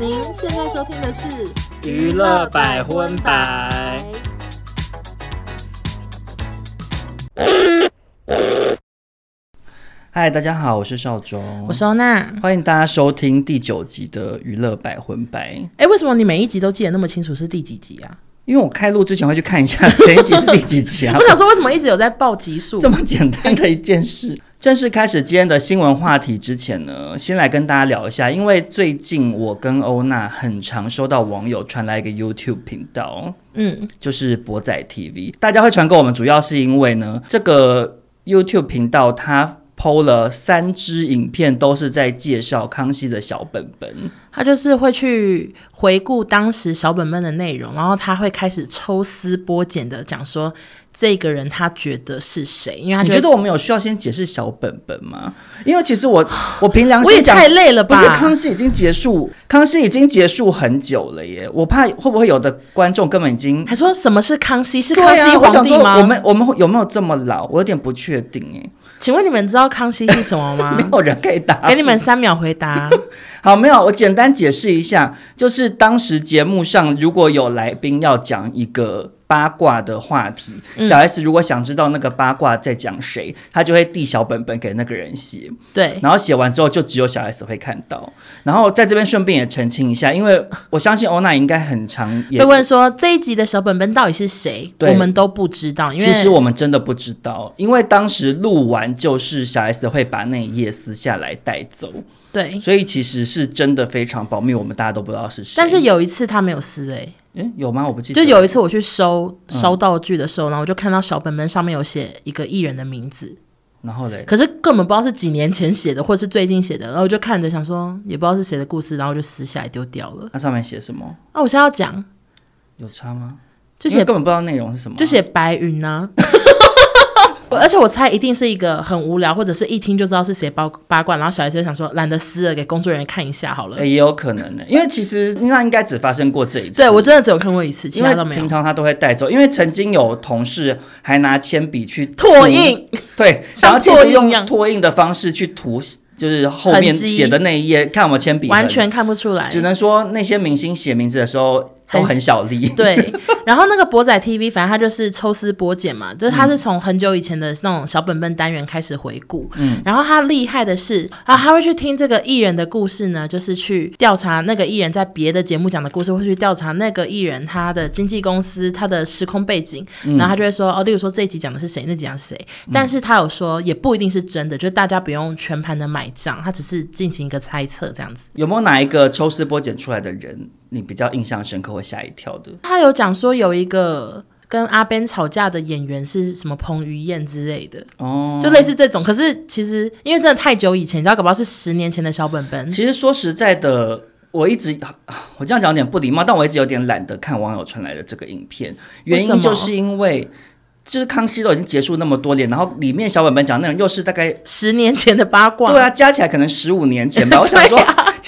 您现在收听的是娱乐百分百。嗨，大家好，我是少中，我是欧娜，欢迎大家收听第九集的娱乐百分百。哎、欸，为什么你每一集都记得那么清楚？是第几集啊？因为我开录之前会去看一下前一集是第几集啊。我想说，为什么一直有在报集数？这么简单的一件事。正式开始今天的新闻话题之前呢，先来跟大家聊一下，因为最近我跟欧娜很常收到网友传来一个 YouTube 频道，嗯，就是博仔 TV。大家会传给我们，主要是因为呢，这个 YouTube 频道它 PO 了三支影片，都是在介绍康熙的小本本。他就是会去回顾当时小本本的内容，然后他会开始抽丝剥茧的讲说这个人他觉得是谁。因为他觉得，你觉得我们有需要先解释小本本吗？因为其实我我凭良心讲，我也太累了吧？不是康熙已经结束，康熙已经结束很久了耶。我怕会不会有的观众根本已经还说什么是康熙？是康熙皇帝吗？啊、我，我们我们有没有这么老？我有点不确定耶。请问你们知道康熙是什么吗？没有人可以答。给你们三秒回答。好，没有，我简单解释一下，就是当时节目上如果有来宾要讲一个。八卦的话题，小 S 如果想知道那个八卦在讲谁，他就会递小本本给那个人写。对，然后写完之后，就只有小 S 会看到。然后在这边顺便也澄清一下，因为我相信欧娜应该很常也会问说，这一集的小本本到底是谁？我们都不知道，因为其实我们真的不知道，因为当时录完就是小 S 会把那一页撕下来带走。对，所以其实是真的非常保密，我们大家都不知道是谁。但是有一次他没有撕，哎，嗯，有吗？我不记得。就有一次我去收收道具的时候，然后我就看到小本本上面有写一个艺人的名字，然后嘞，可是根本不知道是几年前写的，或者是最近写的，然后我就看着想说，也不知道是谁的故事，然后就撕下来丢掉了。那上面写什么？啊，我现在要讲，有差吗？就写根本不知道内容是什么，就写白云呢。而且我猜一定是一个很无聊，或者是一听就知道是谁八八卦，然后小 S 就想说懒得撕了，给工作人员看一下好了。欸、也有可能的，因为其实那应该只发生过这一次。对，我真的只有看过一次，其他都没有。平常他都会带走，因为曾经有同事还拿铅笔去拓印，对，想要借用拓印的方式去涂，就是后面写的那一页，看我们铅笔完全看不出来，只能说那些明星写名字的时候。都很小力，对。然后那个博仔 TV，反正他就是抽丝剥茧嘛，就是他是从很久以前的那种小本本单元开始回顾。嗯。然后他厉害的是啊，他会去听这个艺人的故事呢，就是去调查那个艺人在别的节目讲的故事，会去调查那个艺人他的经纪公司他的时空背景。然后他就会说哦，例如说这一集讲的是谁，那集讲是谁。但是他有说也不一定是真的，就是大家不用全盘的买账，他只是进行一个猜测这样子。有没有哪一个抽丝剥茧出来的人？你比较印象深刻或吓一跳的？他有讲说有一个跟阿 Ben 吵架的演员是什么彭于晏之类的哦，就类似这种。可是其实因为真的太久以前，你知道，搞不好是十年前的小本本。其实说实在的，我一直我这样讲有点不礼貌，但我一直有点懒得看网友传来的这个影片，原因就是因为就是康熙都已经结束那么多年，然后里面小本本讲的内容又是大概十年前的八卦，对啊，加起来可能十五年前吧。我想说。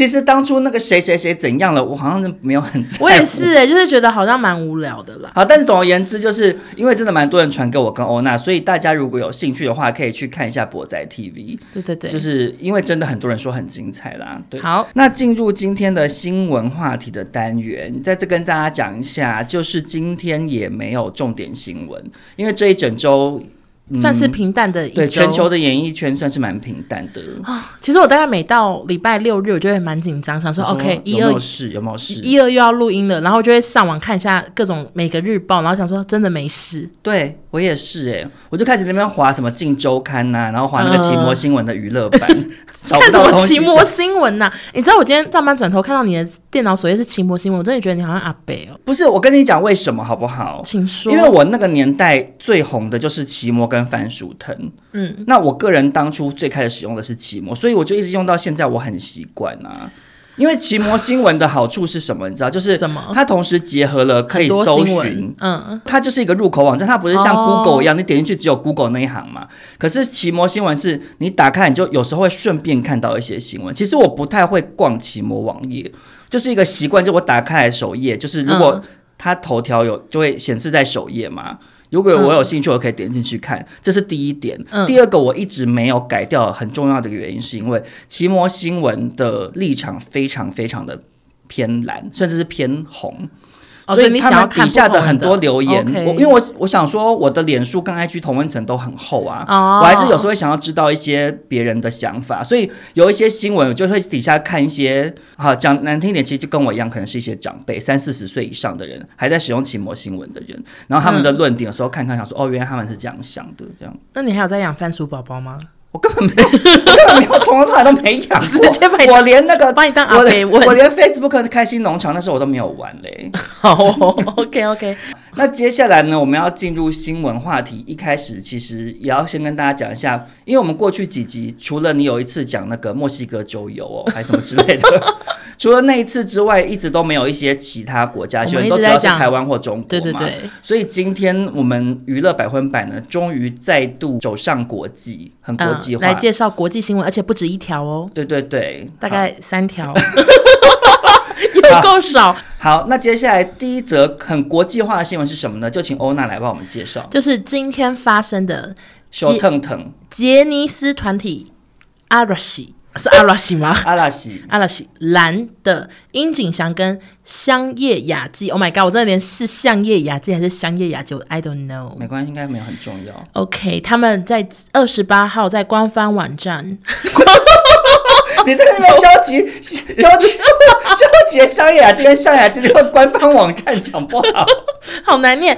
其实当初那个谁谁谁怎样了，我好像是没有很在乎。我也是哎、欸，就是觉得好像蛮无聊的啦。好，但是总而言之，就是因为真的蛮多人传给我跟欧娜，所以大家如果有兴趣的话，可以去看一下博仔 TV。对对对，就是因为真的很多人说很精彩啦。对，好，那进入今天的新闻话题的单元，在这跟大家讲一下，就是今天也没有重点新闻，因为这一整周。算是平淡的一周，对，全球的演艺圈算是蛮平淡的啊。其实我大概每到礼拜六日，我就会蛮紧张，想说 OK，一二有没有事？有没有事？一二又要录音了，然后就会上网看一下各种每个日报，然后想说真的没事。对。我也是哎、欸，我就开始那边划什么《镜周刊》呐，然后划那个奇摩新闻的娱乐版，呃、看什么奇摩新闻呐？你知道我今天上班转头看到你的电脑首页是奇摩新闻，我真的觉得你好像阿北哦。不是，我跟你讲为什么好不好？请说。因为我那个年代最红的就是奇摩跟番薯藤，嗯，那我个人当初最开始使用的是奇摩，所以我就一直用到现在，我很习惯啊。因为奇摩新闻的好处是什么？你知道，就是它同时结合了可以搜寻，嗯，它就是一个入口网站，它不是像 Google 一样，哦、你点进去只有 Google 那一行嘛。可是奇摩新闻是你打开，你就有时候会顺便看到一些新闻。其实我不太会逛奇摩网页，就是一个习惯，就我打开来首页，就是如果它头条有，就会显示在首页嘛。如果我有兴趣，我可以点进去看，这是第一点。嗯、第二个，我一直没有改掉很重要的一个原因，是因为奇摩新闻的立场非常非常的偏蓝，甚至是偏红。哦、所以他们底下的很多留言，哦、我因为我我想说，我的脸书跟 IG 同温层都很厚啊，哦、我还是有时候会想要知道一些别人的想法，所以有一些新闻，我就会底下看一些，好讲难听点，其实就跟我一样，可能是一些长辈，三四十岁以上的人，还在使用奇摩新闻的人，然后他们的论点有时候看看，想说，嗯、哦，原来他们是这样想的，这样。那你还有在养番薯宝宝吗？我根本没，我根本没有，从头到尾都没养过。我连那个把你当阿飞问，我连 Facebook 的开心农场那时候我都没有玩嘞。好，OK OK。那接下来呢，我们要进入新闻话题。一开始其实也要先跟大家讲一下，因为我们过去几集除了你有一次讲那个墨西哥周游哦，还是什么之类的，除了那一次之外，一直都没有一些其他国家新闻，都主要是台湾或中国嘛。对对对。所以今天我们娱乐百分百呢，终于再度走上国际，很国际化，嗯、来介绍国际新闻，而且不止一条哦。对对对，大概三条。有够少。好，那接下来第一则很国际化的新闻是什么呢？就请欧娜来帮我们介绍。就是今天发生的小腾腾杰尼斯团体阿拉西是阿拉西吗？阿拉西阿拉西蓝的樱井翔跟香叶雅纪。Oh my god！我真的连是香叶雅纪还是香叶雅纪，我 I don't know。没关系，应该没有很重要。OK，他们在二十八号在官方网站。你在那边焦急、焦急、焦急，香叶雅纪跟香叶雅纪这个官方网站讲不好，好难念。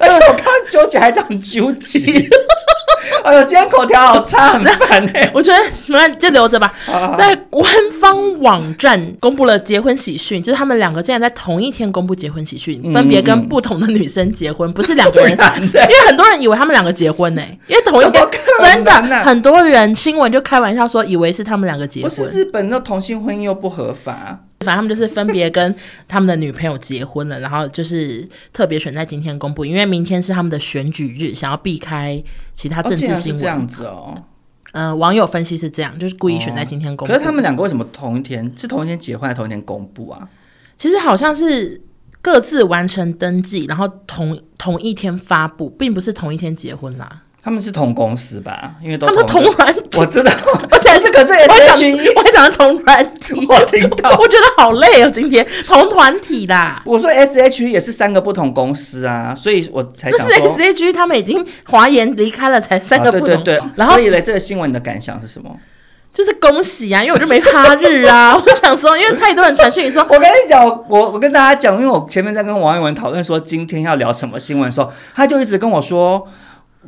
而且我刚刚纠结还讲纠结。哎呦，今天口条好差，很烦哎。我觉得那就留着吧。在官方网站公布了结婚喜讯，就是他们两个竟然在同一天公布结婚喜讯，分别跟不同的女生结婚，不是两个人。因为很多人以为他们两个结婚呢，因为同一天真的很多人新闻就开玩笑说，以为是他们两个结婚。不是日本的同性婚姻又不合法。反正他们就是分别跟他们的女朋友结婚了，然后就是特别选在今天公布，因为明天是他们的选举日，想要避开其他政治新闻。这样子哦，呃，网友分析是这样，就是故意选在今天公布。可是他们两个为什么同一天？是同一天结婚，还是同一天公布啊？其实好像是各自完成登记，然后同同一天发布，并不是同一天结婚啦。他们是同公司吧？因为都他们同软体，我知道，而且是可是 H E，我还讲的同团体，我听到，我觉得好累哦。今天同团体啦，我说 S H E 也是三个不同公司啊，所以我才想说是 S H E 他们已经华研离开了，才三个不同。对对对，然后所以嘞，这个新闻的感想是什么？就是恭喜啊，因为我就没哈日啊，我想说，因为太多人传讯你说，我跟你讲，我我跟大家讲，因为我前面在跟王一文讨论说今天要聊什么新闻的时候，他就一直跟我说。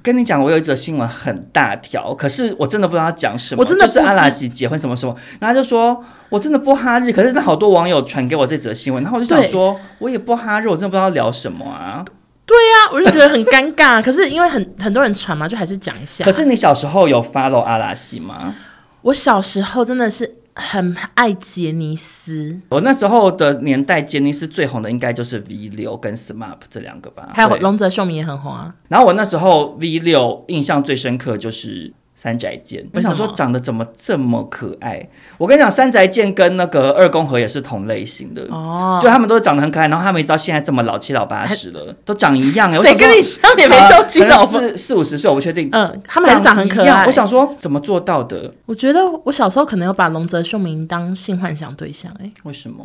跟你讲，我有一则新闻很大条，可是我真的不知道他讲什么。我真的就是阿拉西结婚什么什么，然后他就说我真的不哈日，可是那好多网友传给我这则新闻，然后我就想说，我也不哈日，我真的不知道聊什么啊。对呀、啊，我就觉得很尴尬。可是因为很很多人传嘛，就还是讲一下。可是你小时候有 follow 阿拉西吗？我小时候真的是。很爱杰尼斯，我那时候的年代，杰尼斯最红的应该就是 V 六跟 SMAP 这两个吧，还有龙泽秀明也很红啊。然后我那时候 V 六印象最深刻就是。三宅健，我想说长得怎么这么可爱？我跟你讲，三宅健跟那个二宫和也是同类型的哦，就他们都长得很可爱，然后他们一直到现在这么老七老八十了，都长一样哎。谁跟你他们也没到七老八，四四五十岁，我不确定。嗯，他们还是长很可爱。我想说怎么做到的？我觉得我小时候可能有把龙泽秀明当性幻想对象哎。为什么？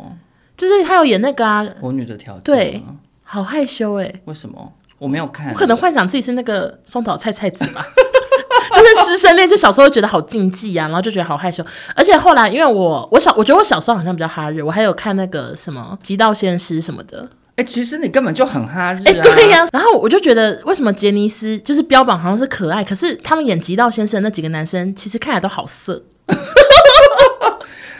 就是他有演那个啊，魔女的条件。对，好害羞哎。为什么？我没有看。我可能幻想自己是那个松岛菜菜子吧。就是师生恋，就小时候觉得好禁忌啊，然后就觉得好害羞。而且后来，因为我我小，我觉得我小时候好像比较哈日，我还有看那个什么《极道先师》什么的。哎、欸，其实你根本就很哈日啊。哎、欸，对呀、啊。然后我就觉得，为什么杰尼斯就是标榜好像是可爱，可是他们演《极道先生》那几个男生，其实看起来都好色。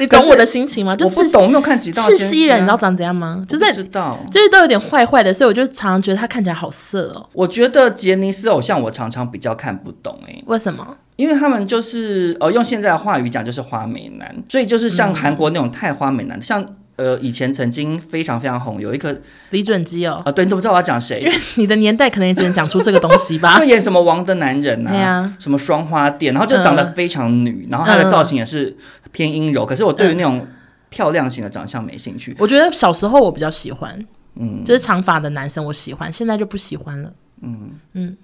你懂我的心情吗？就是我不懂，没有看几道赤西仁，你知道长怎样吗？就是知道，就是都有点坏坏的，所以我就常常觉得他看起来好色哦。我觉得杰尼斯偶像，我常常比较看不懂哎、欸，为什么？因为他们就是呃，用现在的话语讲就是花美男，所以就是像韩国那种太花美男，嗯、像。呃，以前曾经非常非常红，有一个李准基哦，啊，对，你怎么知道我要讲谁？因为你的年代可能也只能讲出这个东西吧。就演什么王的男人呐、啊，什么双花店，然后就长得非常女，然后他的造型也是偏阴柔。可是我对于那种漂亮型的长相没兴趣。我觉得小时候我比较喜欢，嗯，就是长发的男生我喜欢，现在就不喜欢了。嗯嗯，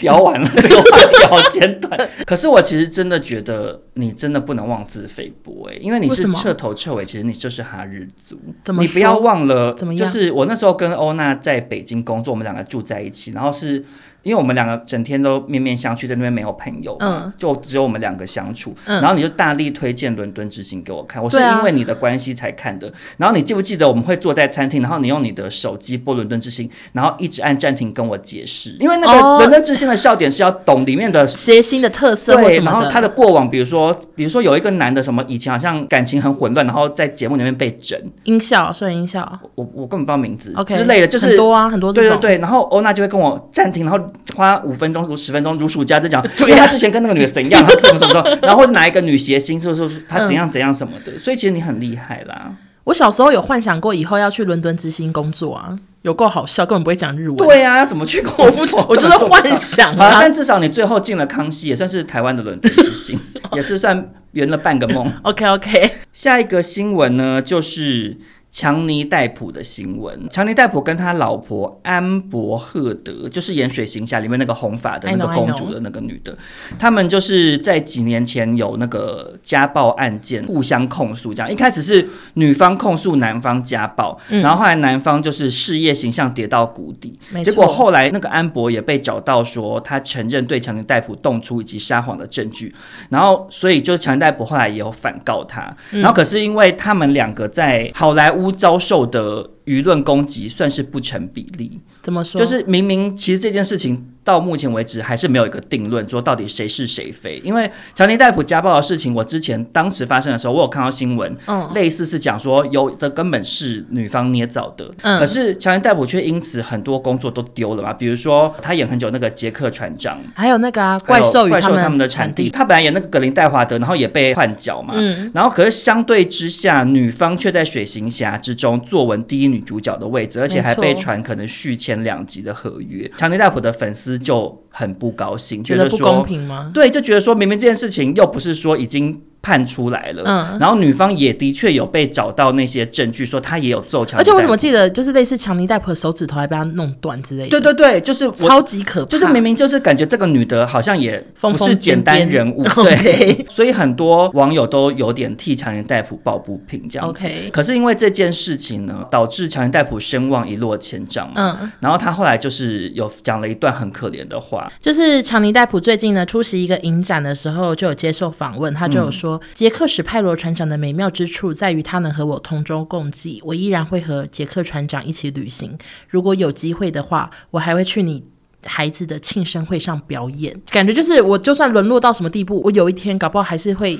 聊完了，这个话题好简短。可是我其实真的觉得你真的不能妄自菲薄哎，因为你是彻头彻尾，其实你就是哈日族。你不要忘了，就是我那时候跟欧娜在北京工作，我们两个住在一起，然后是。因为我们两个整天都面面相觑，在那边没有朋友，嗯，就只有我们两个相处。嗯，然后你就大力推荐《伦敦之星》给我看，我是因为你的关系才看的。然后你记不记得我们会坐在餐厅，然后你用你的手机播《伦敦之星》，然后一直按暂停跟我解释，因为那个《伦敦之星》的笑点是要懂里面的谐星的特色，对，然后他的过往，比如说，比如说有一个男的什么以前好像感情很混乱，然后在节目里面被整。音效，说音效，我我根本不知道名字之类的，就是很多啊，很多对对对。然后欧娜就会跟我暂停，然后花五分。中十分钟如数家珍讲，因为他之前跟那个女的怎样，他怎么怎么说，然后或者哪一个女谐星，是不是他怎样怎样什么的，所以其实你很厉害啦。我小时候有幻想过以后要去伦敦之星工作啊，有够好笑，根本不会讲日文。对啊，怎么去工作？我就是幻想啊。但至少你最后进了康熙，也算是台湾的伦敦之星，也是算圆了半个梦。OK OK，下一个新闻呢，就是。强尼戴普的新闻，强尼戴普跟他老婆安博赫德，就是演《水行侠》里面那个红发的那个公主的那个女的，他们就是在几年前有那个家暴案件，互相控诉。这样。一开始是女方控诉男方家暴，然后后来男方就是事业形象跌到谷底，结果后来那个安博也被找到说他承认对强尼戴普动粗以及撒谎的证据，然后所以就强尼戴普后来也有反告他，然后可是因为他们两个在好莱坞。遭受的舆论攻击算是不成比例。怎么说？就是明明其实这件事情。到目前为止还是没有一个定论，说到底谁是谁非。因为强尼戴普家暴的事情，我之前当时发生的时候，我有看到新闻，嗯，类似是讲说有的根本是女方捏造的，嗯，可是强尼戴普却因此很多工作都丢了嘛。比如说他演很久那个杰克船长，还有那个啊怪兽怪兽他们的产地，他本来演那个格林戴华德，然后也被换角嘛，嗯，然后可是相对之下，女方却在水行侠之中坐稳第一女主角的位置，而且还被传可能续签两集的合约。强尼戴普的粉丝。就很不高兴，觉得不公平吗？对，就觉得说明明这件事情又不是说已经。判出来了，嗯，然后女方也的确有被找到那些证据，说她也有揍强尼。而且我怎么记得，就是类似强尼戴普的手指头还被他弄断之类的。对对对，就是超级可怕，就是明明就是感觉这个女的好像也不是简单人物，对，okay. 所以很多网友都有点替强尼戴普抱不平这样子。OK，可是因为这件事情呢，导致强尼戴普声望一落千丈嘛。嗯，然后他后来就是有讲了一段很可怜的话，就是强尼戴普最近呢出席一个影展的时候，就有接受访问，他就有说杰、克史。派罗船长的美妙之处在于他能和我同舟共济，我依然会和杰克船长一起旅行。如果有机会的话，我还会去你孩子的庆生会上表演，感觉就是我就算沦落到什么地步，我有一天搞不好还是会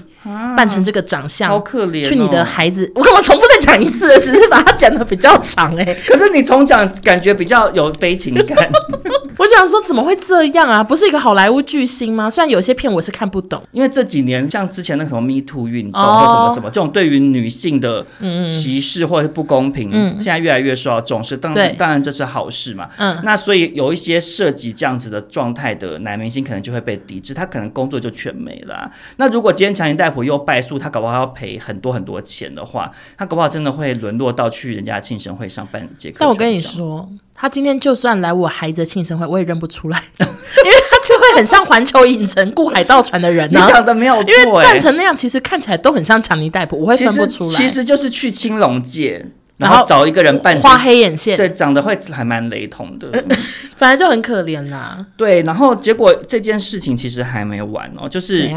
扮成这个长相，好可怜。去你的孩子，我干嘛重复再讲一次？只是把它讲得比较长哎、欸。可是你重讲，感觉比较有悲情感。我想说，怎么会这样啊？不是一个好莱坞巨星吗？虽然有些片我是看不懂，因为这几年像之前那个什么 Me Too 运动或什么什么，这种对于女性的歧视或者是不公平，嗯，现在越来越受到重视。当然，当然这是好事嘛。嗯，那所以有一些设及这样子的状态的男明星可能就会被抵制，他可能工作就全没了啊。那如果今天强尼戴普又败诉，他搞不好要赔很多很多钱的话，他搞不好真的会沦落到去人家庆生会上办杰克。但我跟你说，他今天就算来我孩子的庆生会，我也认不出来，因为他就会很像环球影城雇海盗船的人。你讲的没有错，因为扮成那样，其实看起来都很像强尼戴普，我会分不出来。其实就是去青龙界。然后找一个人扮画黑眼线，对，长得会还蛮雷同的，反正就很可怜啦。对，然后结果这件事情其实还没完哦，就是。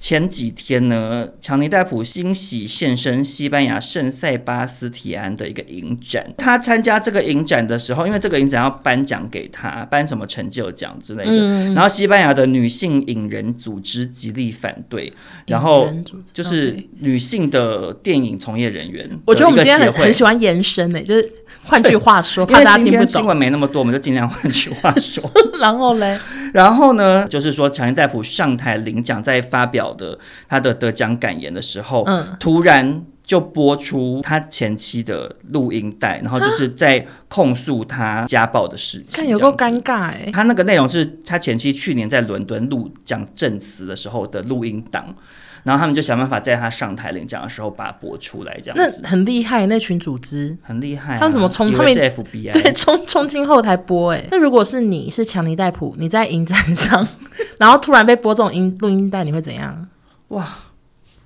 前几天呢，强尼戴普欣喜现身西班牙圣塞巴斯提安的一个影展。他参加这个影展的时候，因为这个影展要颁奖给他，颁什么成就奖之类的。嗯。然后西班牙的女性影人组织极力反对，然后就是女性的电影从业人员。我觉得我们今天很很喜欢延伸呢，就是 换句话说，怕大家听不懂。新闻没那么多，我们就尽量换句话说。然后嘞？然后呢，就是说强尼戴普上台领奖，在发表的他的得奖感言的时候，嗯，突然就播出他前妻的录音带，然后就是在控诉他家暴的事情。看有够尴尬哎、欸！他那个内容是他前妻去年在伦敦录讲证词的时候的录音档。然后他们就想办法在他上台领奖的时候把它播出来，这样那很厉害，那群组织很厉害、啊。他们怎么冲？他们是 FBI 对，冲冲进后台播。哎，那如果是你是强尼戴普，你在影展上，然后突然被播这种音录音带，你会怎样？哇，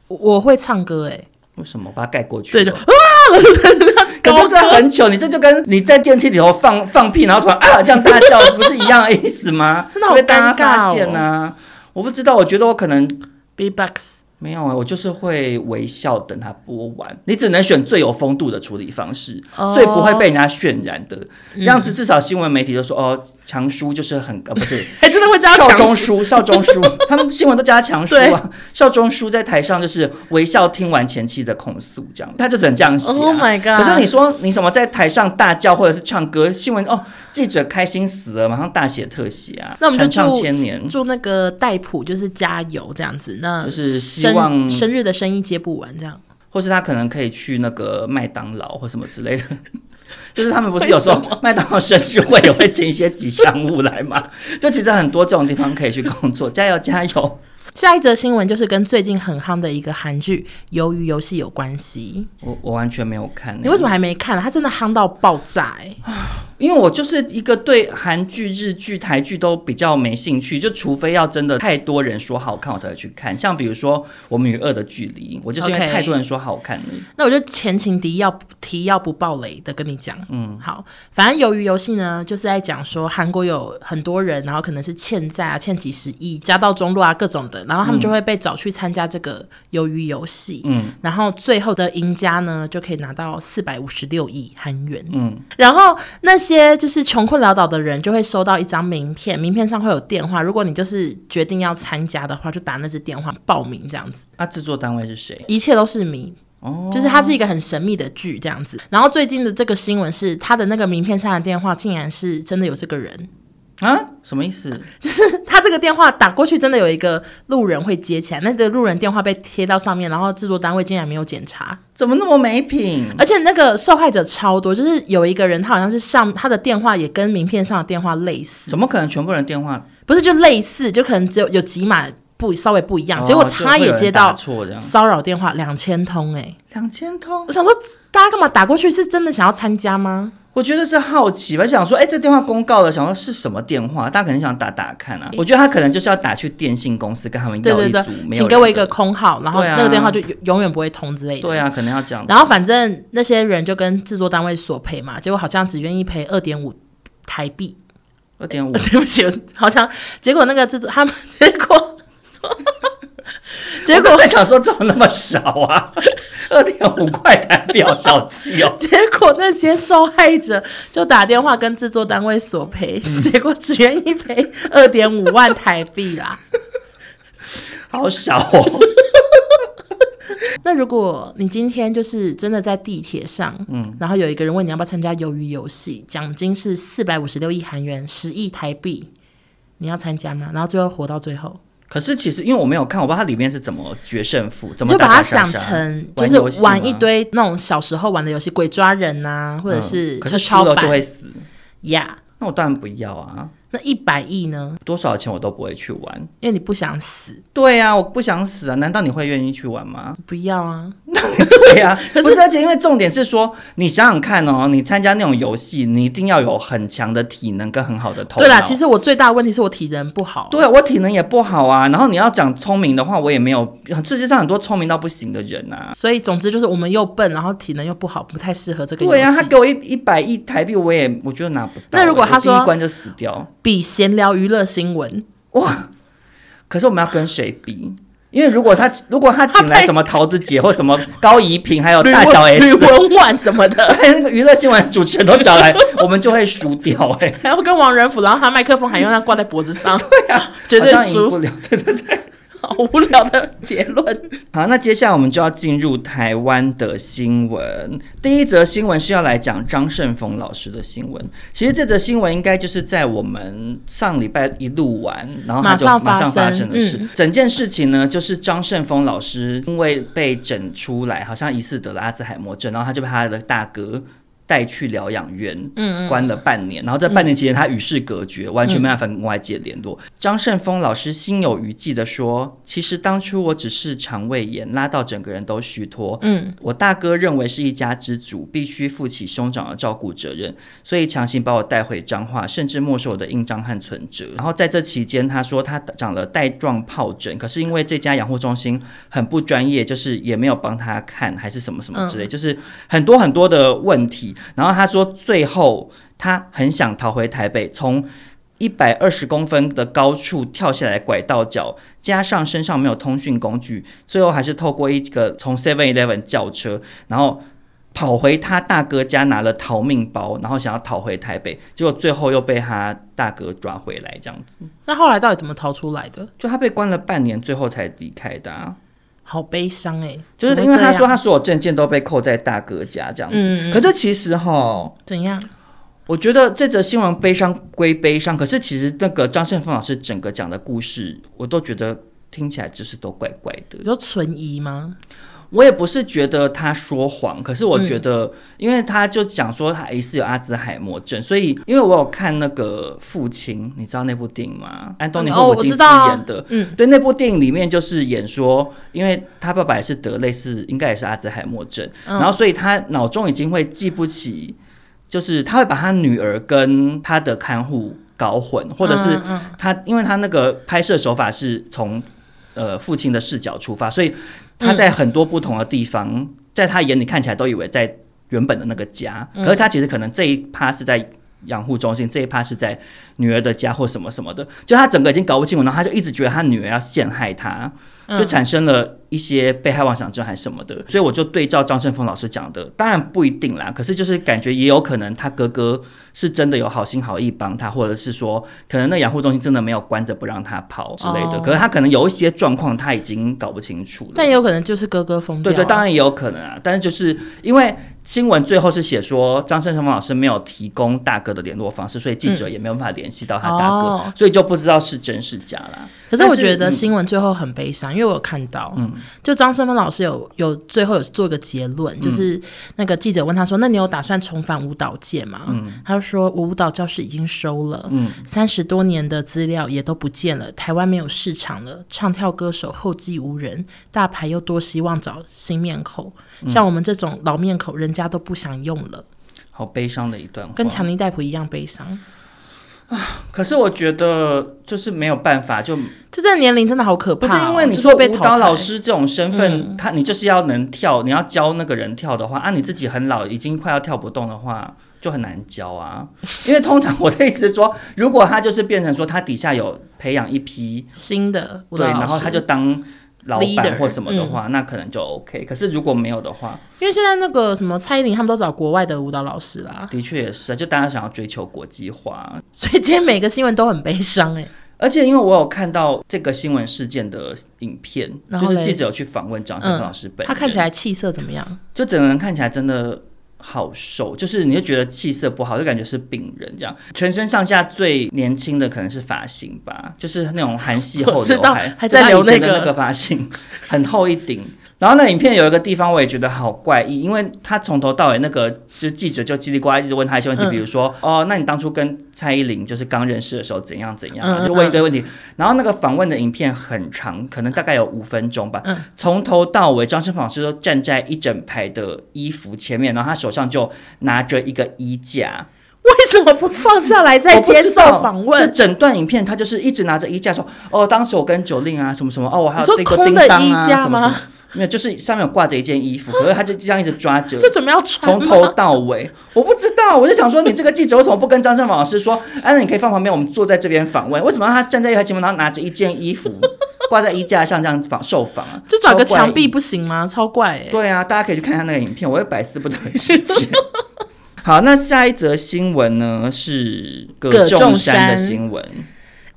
我，我会唱歌哎。为什么把它盖过去？对的啊！可是这很糗，你这就跟你在电梯里头放放屁，然后突然啊这样大叫，是不是一样的意思吗？真的好尴尬哦。被大家发现啊！我不知道，我觉得我可能 B-box。没有啊，我就是会微笑等他播完。你只能选最有风度的处理方式，oh, 最不会被人家渲染的，这样子至少新闻媒体都说哦，强叔就是很呃不是，还 真的会叫他少中书，少中叔，他们新闻都叫他强叔啊。少中叔在台上就是微笑听完前妻的控诉，这样他就只能这样写、啊。Oh my god！可是你说你什么在台上大叫或者是唱歌，新闻哦，记者开心死了，马上大写特写啊。那我们就唱千年，祝那个戴普就是加油这样子，那就是希望生日的。生意接不完，这样，或是他可能可以去那个麦当劳或什么之类的，就是他们不是有时候麦当劳生日会也会请一些吉祥物来嘛？就其实很多这种地方可以去工作，加油加油！下一则新闻就是跟最近很夯的一个韩剧《鱿鱼游戏》有关系。我我完全没有看，你为什么还没看？它真的夯到爆炸哎、欸！因为我就是一个对韩剧、日剧、台剧都比较没兴趣，就除非要真的太多人说好看，我才会去看。像比如说《我们与恶的距离》，我就是因为太多人说好看了。Okay. 那我就前情提要，提要不爆雷的跟你讲。嗯，好，反正《鱿鱼游戏》呢，就是在讲说韩国有很多人，然后可能是欠债啊，欠几十亿，家道中落啊，各种的，然后他们就会被找去参加这个鱿鱼游戏。嗯，然后最后的赢家呢，就可以拿到四百五十六亿韩元。嗯，然后那。些就是穷困潦倒的人就会收到一张名片，名片上会有电话。如果你就是决定要参加的话，就打那只电话报名这样子。那制作单位是谁？一切都是谜哦，就是它是一个很神秘的剧这样子。然后最近的这个新闻是，他的那个名片上的电话竟然是真的有这个人。啊，什么意思？就是他这个电话打过去，真的有一个路人会接起来。那个路人电话被贴到上面，然后制作单位竟然没有检查，怎么那么没品？而且那个受害者超多，就是有一个人，他好像是上他的电话也跟名片上的电话类似。怎么可能全部人电话不是就类似？就可能只有有几码不稍微不一样。哦、结果他也接到骚扰电话两千通、欸，哎，两千通。我想说，大家干嘛打过去？是真的想要参加吗？我觉得是好奇吧，想说，哎、欸，这电话公告了，想说是什么电话？大家可能想打打看啊。我觉得他可能就是要打去电信公司跟他们要一组，对对对，请给我一个空号，然后那个电话就永远不会通之类的。对啊，可能要这样。然后反正那些人就跟制作单位索赔嘛，结果好像只愿意赔二点五台币。二点五，对不起，好像结果那个制作他们结果。结果我想说怎么那么少啊？二点五块台币，好小气哦。结果那些受害者就打电话跟制作单位索赔，嗯、结果只愿意赔二点五万台币啦，好少哦。那如果你今天就是真的在地铁上，嗯，然后有一个人问你要不要参加鱿鱼游戏，奖金是四百五十六亿韩元，十亿台币，你要参加吗？然后最后活到最后。可是其实因为我没有看，我不知道它里面是怎么决胜负，怎么就把它想成就是玩一堆那种小时候玩的游戏，鬼抓人呐、啊，或者是、嗯、可是输了就会死呀。Yeah. 那我当然不要啊。那一百亿呢？多少钱我都不会去玩，因为你不想死。对呀、啊，我不想死啊！难道你会愿意去玩吗？不要啊！对呀、啊，不是，而且因为重点是说，你想想看哦，你参加那种游戏，你一定要有很强的体能跟很好的头脑。对啦，其实我最大的问题是我体能不好。对啊，我体能也不好啊。然后你要讲聪明的话，我也没有。世界上很多聪明到不行的人啊。所以总之就是我们又笨，然后体能又不好，不太适合这个游戏。对呀、啊，他给我一一百亿台币，我也我觉得拿不到。那如果他说第一关就死掉，比闲聊娱乐新闻哇！可是我们要跟谁比？因为如果他如果他请来什么桃子姐或什么高怡平，还有大小 S、吕文婉什么的，那个娱乐新闻主持人都找来，我们就会输掉哎、欸。还要跟王仁甫，然后他麦克风还用那挂在脖子上，对啊，绝对输不了。对对对，好无聊的结论。好，那接下来我们就要进入台湾的新闻。第一则新闻是要来讲张胜峰老师的新闻。其实这则新闻应该就是在我们上礼拜一录完，然后马上发生的事。嗯、整件事情呢，就是张胜峰老师因为被诊出来，好像疑似得了阿兹海默症，然后他就被他的大哥。带去疗养院，嗯，关了半年，然后在半年期间，他与世隔绝，完全没办法跟外界联络。张胜峰老师心有余悸的说：“其实当初我只是肠胃炎，拉到整个人都虚脱。嗯，我大哥认为是一家之主，必须负起兄长的照顾责任，所以强行把我带回彰化，甚至没收我的印章和存折。然后在这期间，他说他长了带状疱疹，可是因为这家养护中心很不专业，就是也没有帮他看，还是什么什么之类，就是很多很多的问题。”然后他说，最后他很想逃回台北，从一百二十公分的高处跳下来，拐到脚，加上身上没有通讯工具，最后还是透过一个从 Seven Eleven 叫车，然后跑回他大哥家拿了逃命包，然后想要逃回台北，结果最后又被他大哥抓回来，这样子。那后来到底怎么逃出来的？就他被关了半年，最后才离开的啊。好悲伤哎、欸，就是因为他说他所有证件都被扣在大哥家这样子。嗯、可是其实哈，怎样？我觉得这则新闻悲伤归悲伤，可是其实那个张胜峰老师整个讲的故事，我都觉得听起来就是都怪怪的。有存疑吗？我也不是觉得他说谎，可是我觉得，因为他就讲说他疑似有阿兹海默症，所以因为我有看那个父亲，你知道那部电影吗？安东尼·霍普金斯演的，嗯，对，那部电影里面就是演说，因为他爸爸也是得类似，应该也是阿兹海默症，然后所以他脑中已经会记不起，就是他会把他女儿跟他的看护搞混，或者是他，因为他那个拍摄手法是从呃父亲的视角出发，所以。他在很多不同的地方，嗯、在他眼里看起来都以为在原本的那个家，嗯、可是他其实可能这一趴是在养护中心，这一趴是在女儿的家或什么什么的，就他整个已经搞不清楚，然后他就一直觉得他女儿要陷害他，就产生了一些被害妄想症还是什么的，所以我就对照张胜峰老师讲的，当然不一定啦，可是就是感觉也有可能他哥哥是真的有好心好意帮他，或者是说可能那养护中心真的没有关着不让他跑之类的，可是他可能有一些状况他已经搞不清楚了，但也有可能就是哥哥疯掉，对对，当然也有可能啊，但是就是因为新闻最后是写说张胜峰老师没有提供大哥的联络方式，所以记者也没有办法联系到他大哥，所以就不知道是真是假啦。可是我觉得新闻最后很悲伤，因为我有看到，嗯，就张胜峰老师有有最后有做一个结论，就是那个记者问他说：“那你有打算重返舞蹈界吗？”嗯，他就说：“我舞蹈教室已经收了，嗯，三十多年的资料也都不见了，台湾没有市场了，唱跳歌手后继无人，大牌又多希望找新面孔，像我们这种老面孔，人家都不想用了。”好悲伤的一段话，跟强尼戴普一样悲伤。啊！可是我觉得就是没有办法，就就这个年龄真的好可怕，哦。不是因为你说舞蹈老师这种身份，嗯、他你就是要能跳，你要教那个人跳的话，啊，你自己很老，已经快要跳不动的话，就很难教啊。因为通常我的意思是说，如果他就是变成说他底下有培养一批新的对，然后他就当。老板或什么的话，嗯、那可能就 OK。可是如果没有的话，因为现在那个什么蔡依林他们都找国外的舞蹈老师啦。的确也是，就大家想要追求国际化，所以今天每个新闻都很悲伤哎。而且因为我有看到这个新闻事件的影片，就是记者有去访问张胜峰老师本人，嗯，他看起来气色怎么样？就整个人看起来真的。好瘦，就是你就觉得气色不好，就感觉是病人这样。全身上下最年轻的可能是发型吧，就是那种韩系后刘海，还在留那个那个发型，很厚一顶。然后那影片有一个地方我也觉得好怪异，因为他从头到尾那个就是记者就叽里呱啦一直问他一些问题，嗯、比如说哦，那你当初跟蔡依林就是刚认识的时候怎样怎样，嗯、就问一堆问题。嗯、然后那个访问的影片很长，可能大概有五分钟吧，从、嗯、头到尾张胜峰老师都站在一整排的衣服前面，然后他手上就拿着一个衣架，为什么不放下来再接受访问？这整段影片他就是一直拿着衣架说哦，当时我跟 Jolin 啊什么什么哦，我还有那个叮当啊什么什么。没有，就是上面有挂着一件衣服，可是他就这样一直抓着，这怎么要穿？从头到尾，我不知道，我就想说，你这个记者为什么不跟张胜峰老师说？哎、啊，那你可以放旁边，我们坐在这边访问。为什么让他站在一台节目，然后拿着一件衣服 挂在衣架上这样访受访啊？就找个墙壁不行吗？超怪哎、欸！对啊，大家可以去看一下那个影片，我会百思不得其解。好，那下一则新闻呢是葛仲山的新闻。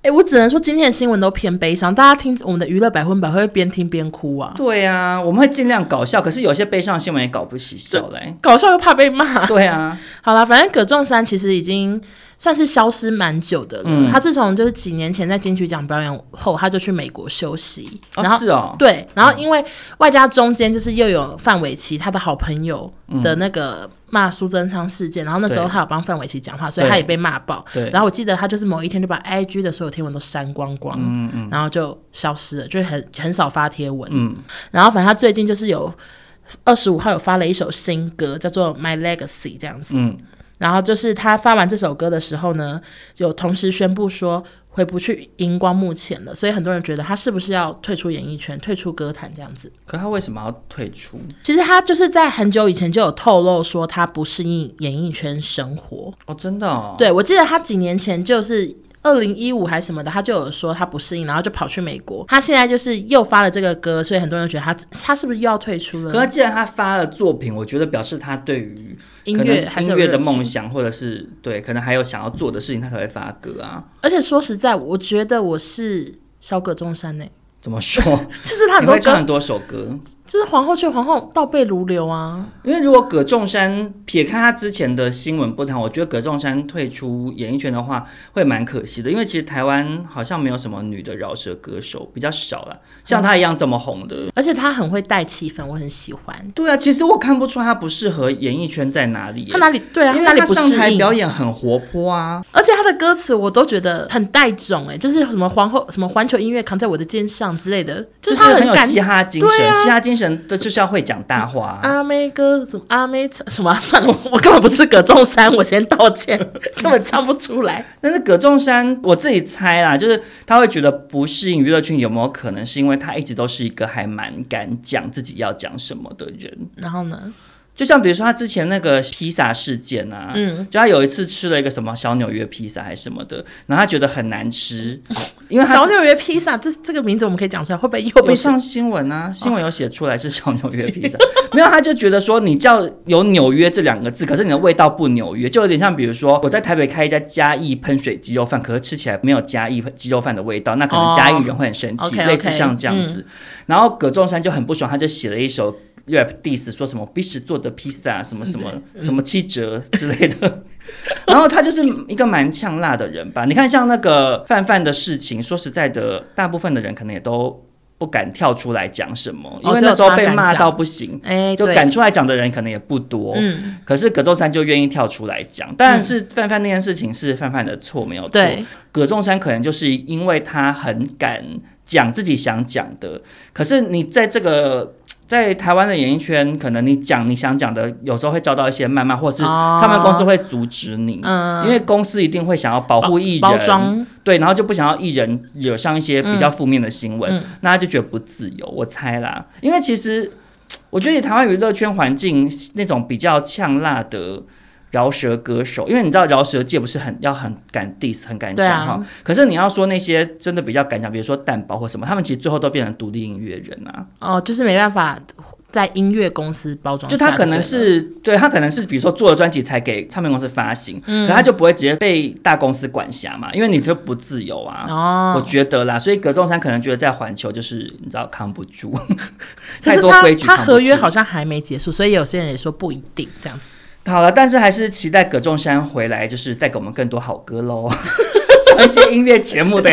哎，我只能说今天的新闻都偏悲伤，大家听我们的娱乐百分百会边听边哭啊。对啊，我们会尽量搞笑，可是有些悲伤新闻也搞不起笑来，搞笑又怕被骂。对啊，好啦，反正葛仲山其实已经。算是消失蛮久的了。嗯、他自从就是几年前在金曲奖表演后，他就去美国休息。哦、然后是哦，对，然后因为外加中间就是又有范玮琪他的好朋友的那个骂苏贞昌事件，嗯、然后那时候他有帮范玮琪讲话，所以他也被骂爆。对。然后我记得他就是某一天就把 IG 的所有贴文都删光光，嗯嗯，然后就消失了，就很很少发贴文。嗯。然后反正他最近就是有二十五号有发了一首新歌，叫做《My Legacy》这样子。嗯。然后就是他发完这首歌的时候呢，有同时宣布说回不去荧光幕前了，所以很多人觉得他是不是要退出演艺圈、退出歌坛这样子？可他为什么要退出？其实他就是在很久以前就有透露说他不适应演艺圈生活哦，真的哦？对，我记得他几年前就是。二零一五还是什么的，他就有说他不适应，然后就跑去美国。他现在就是又发了这个歌，所以很多人觉得他他是不是又要退出了？可是既然他发了作品，我觉得表示他对于音乐音乐的梦想，或者是对可能还有想要做的事情，他才会发歌啊。而且说实在，我觉得我是小葛中山呢。怎么说？就是他很多歌，唱很多首歌，就是皇后去皇后倒背如流啊。因为如果葛仲山撇开他之前的新闻不谈，我觉得葛仲山退出演艺圈的话会蛮可惜的。因为其实台湾好像没有什么女的饶舌歌手，比较少了，像他一样这么红的。而且他很会带气氛，我很喜欢。对啊，其实我看不出他不适合演艺圈在哪里。他哪里对啊？因为他上台表演很活泼啊，而且他的歌词我都觉得很带种哎，就是什么皇后什么环球音乐扛在我的肩上。之类的，就是很有嘻哈精神，嘻哈精神的就是要会讲大话。阿妹哥什么阿妹什么？算了，我根本不是葛仲山，我先道歉，根本唱不出来。但是葛仲山，我自己猜啦，就是他会觉得不适应娱乐圈，有没有可能是因为他一直都是一个还蛮敢讲自己要讲什么的人？然后呢？就像比如说他之前那个披萨事件啊，嗯，就他有一次吃了一个什么小纽约披萨还是什么的，然后他觉得很难吃，因为小纽约披萨这这个名字我们可以讲出来，会不会又被上新闻啊？新闻有写出来是小纽约披萨，哦、没有他就觉得说你叫有纽约这两个字，可是你的味道不纽约，就有点像比如说我在台北开一家嘉义喷水鸡肉饭，可是吃起来没有嘉义鸡肉饭的味道，那可能嘉义人会很生气，哦、类似像这样子。嗯、然后葛仲山就很不爽，他就写了一首。Rap diss 说什么必死做的披萨什么什么什么七折之类的，然后他就是一个蛮呛辣的人吧？你看像那个范范的事情，说实在的，大部分的人可能也都不敢跳出来讲什么，因为那时候被骂到不行，就敢出来讲的人可能也不多。嗯，可是葛仲山就愿意跳出来讲，但是范范那件事情是范范的错，没有错。葛仲山可能就是因为他很敢讲自己想讲的，可是你在这个。在台湾的演艺圈，可能你讲你想讲的，有时候会遭到一些谩骂，或是唱片公司会阻止你，哦、因为公司一定会想要保护艺人，包装对，然后就不想要艺人惹上一些比较负面的新闻，嗯、那他就觉得不自由。我猜啦，因为其实 我觉得台湾娱乐圈环境那种比较呛辣的。饶舌歌手，因为你知道饶舌界不是很要很敢 diss 很敢讲哈，啊、可是你要说那些真的比较敢讲，比如说蛋包或什么，他们其实最后都变成独立音乐人啊。哦，就是没办法在音乐公司包装，就他可能是对他可能是比如说做了专辑才给唱片公司发行，嗯、可他就不会直接被大公司管辖嘛，因为你就不自由啊。哦，我觉得啦，所以葛仲山可能觉得在环球就是你知道扛不住，太多规矩他，他合约好像还没结束，所以有些人也说不一定这样子。好了，但是还是期待葛仲山回来，就是带给我们更多好歌喽，讲一些音乐节目的。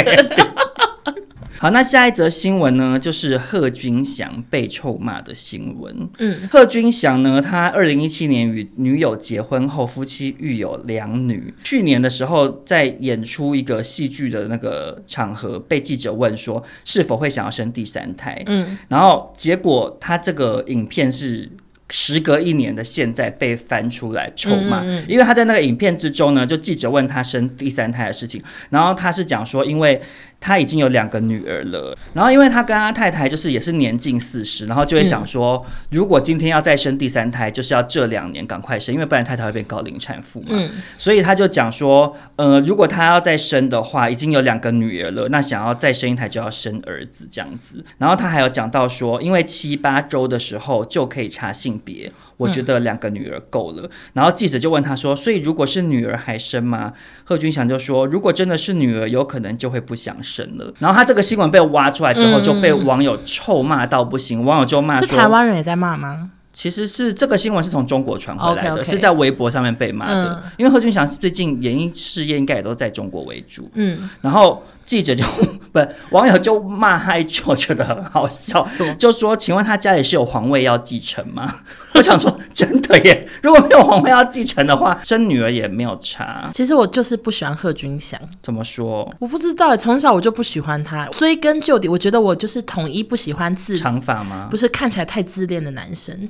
好，那下一则新闻呢，就是贺军翔被臭骂的新闻。嗯，贺军翔呢，他二零一七年与女友结婚后，夫妻育有两女。去年的时候，在演出一个戏剧的那个场合，被记者问说是否会想要生第三胎。嗯，然后结果他这个影片是。时隔一年的现在被翻出来臭骂，因为他在那个影片之中呢，就记者问他生第三胎的事情，然后他是讲说，因为他已经有两个女儿了，然后因为他跟他太太就是也是年近四十，然后就会想说，嗯、如果今天要再生第三胎，就是要这两年赶快生，因为不然太太会变高龄产妇嘛。嗯、所以他就讲说，呃，如果他要再生的话，已经有两个女儿了，那想要再生一胎就要生儿子这样子。然后他还有讲到说，因为七八周的时候就可以查性别，我觉得两个女儿够了。嗯、然后记者就问他说，所以如果是女儿还生吗？贺军翔就说，如果真的是女儿，有可能就会不想生。了，然后他这个新闻被挖出来之后，就被网友臭骂到不行。嗯、网友就骂说：“是台湾人也在骂吗？”其实是这个新闻是从中国传回来的，okay, okay 是在微博上面被骂的。嗯、因为贺军翔最近演艺事业应该也都在中国为主。嗯，然后记者就 不，网友就骂他一句，我觉得很好笑，就说：“请问他家里是有皇位要继承吗？” 我想说，真的耶！如果没有皇位要继承的话，生女儿也没有差。其实我就是不喜欢贺军翔。怎么说？我不知道，从小我就不喜欢他。追根究底，我觉得我就是统一不喜欢自长发吗？不是，看起来太自恋的男生。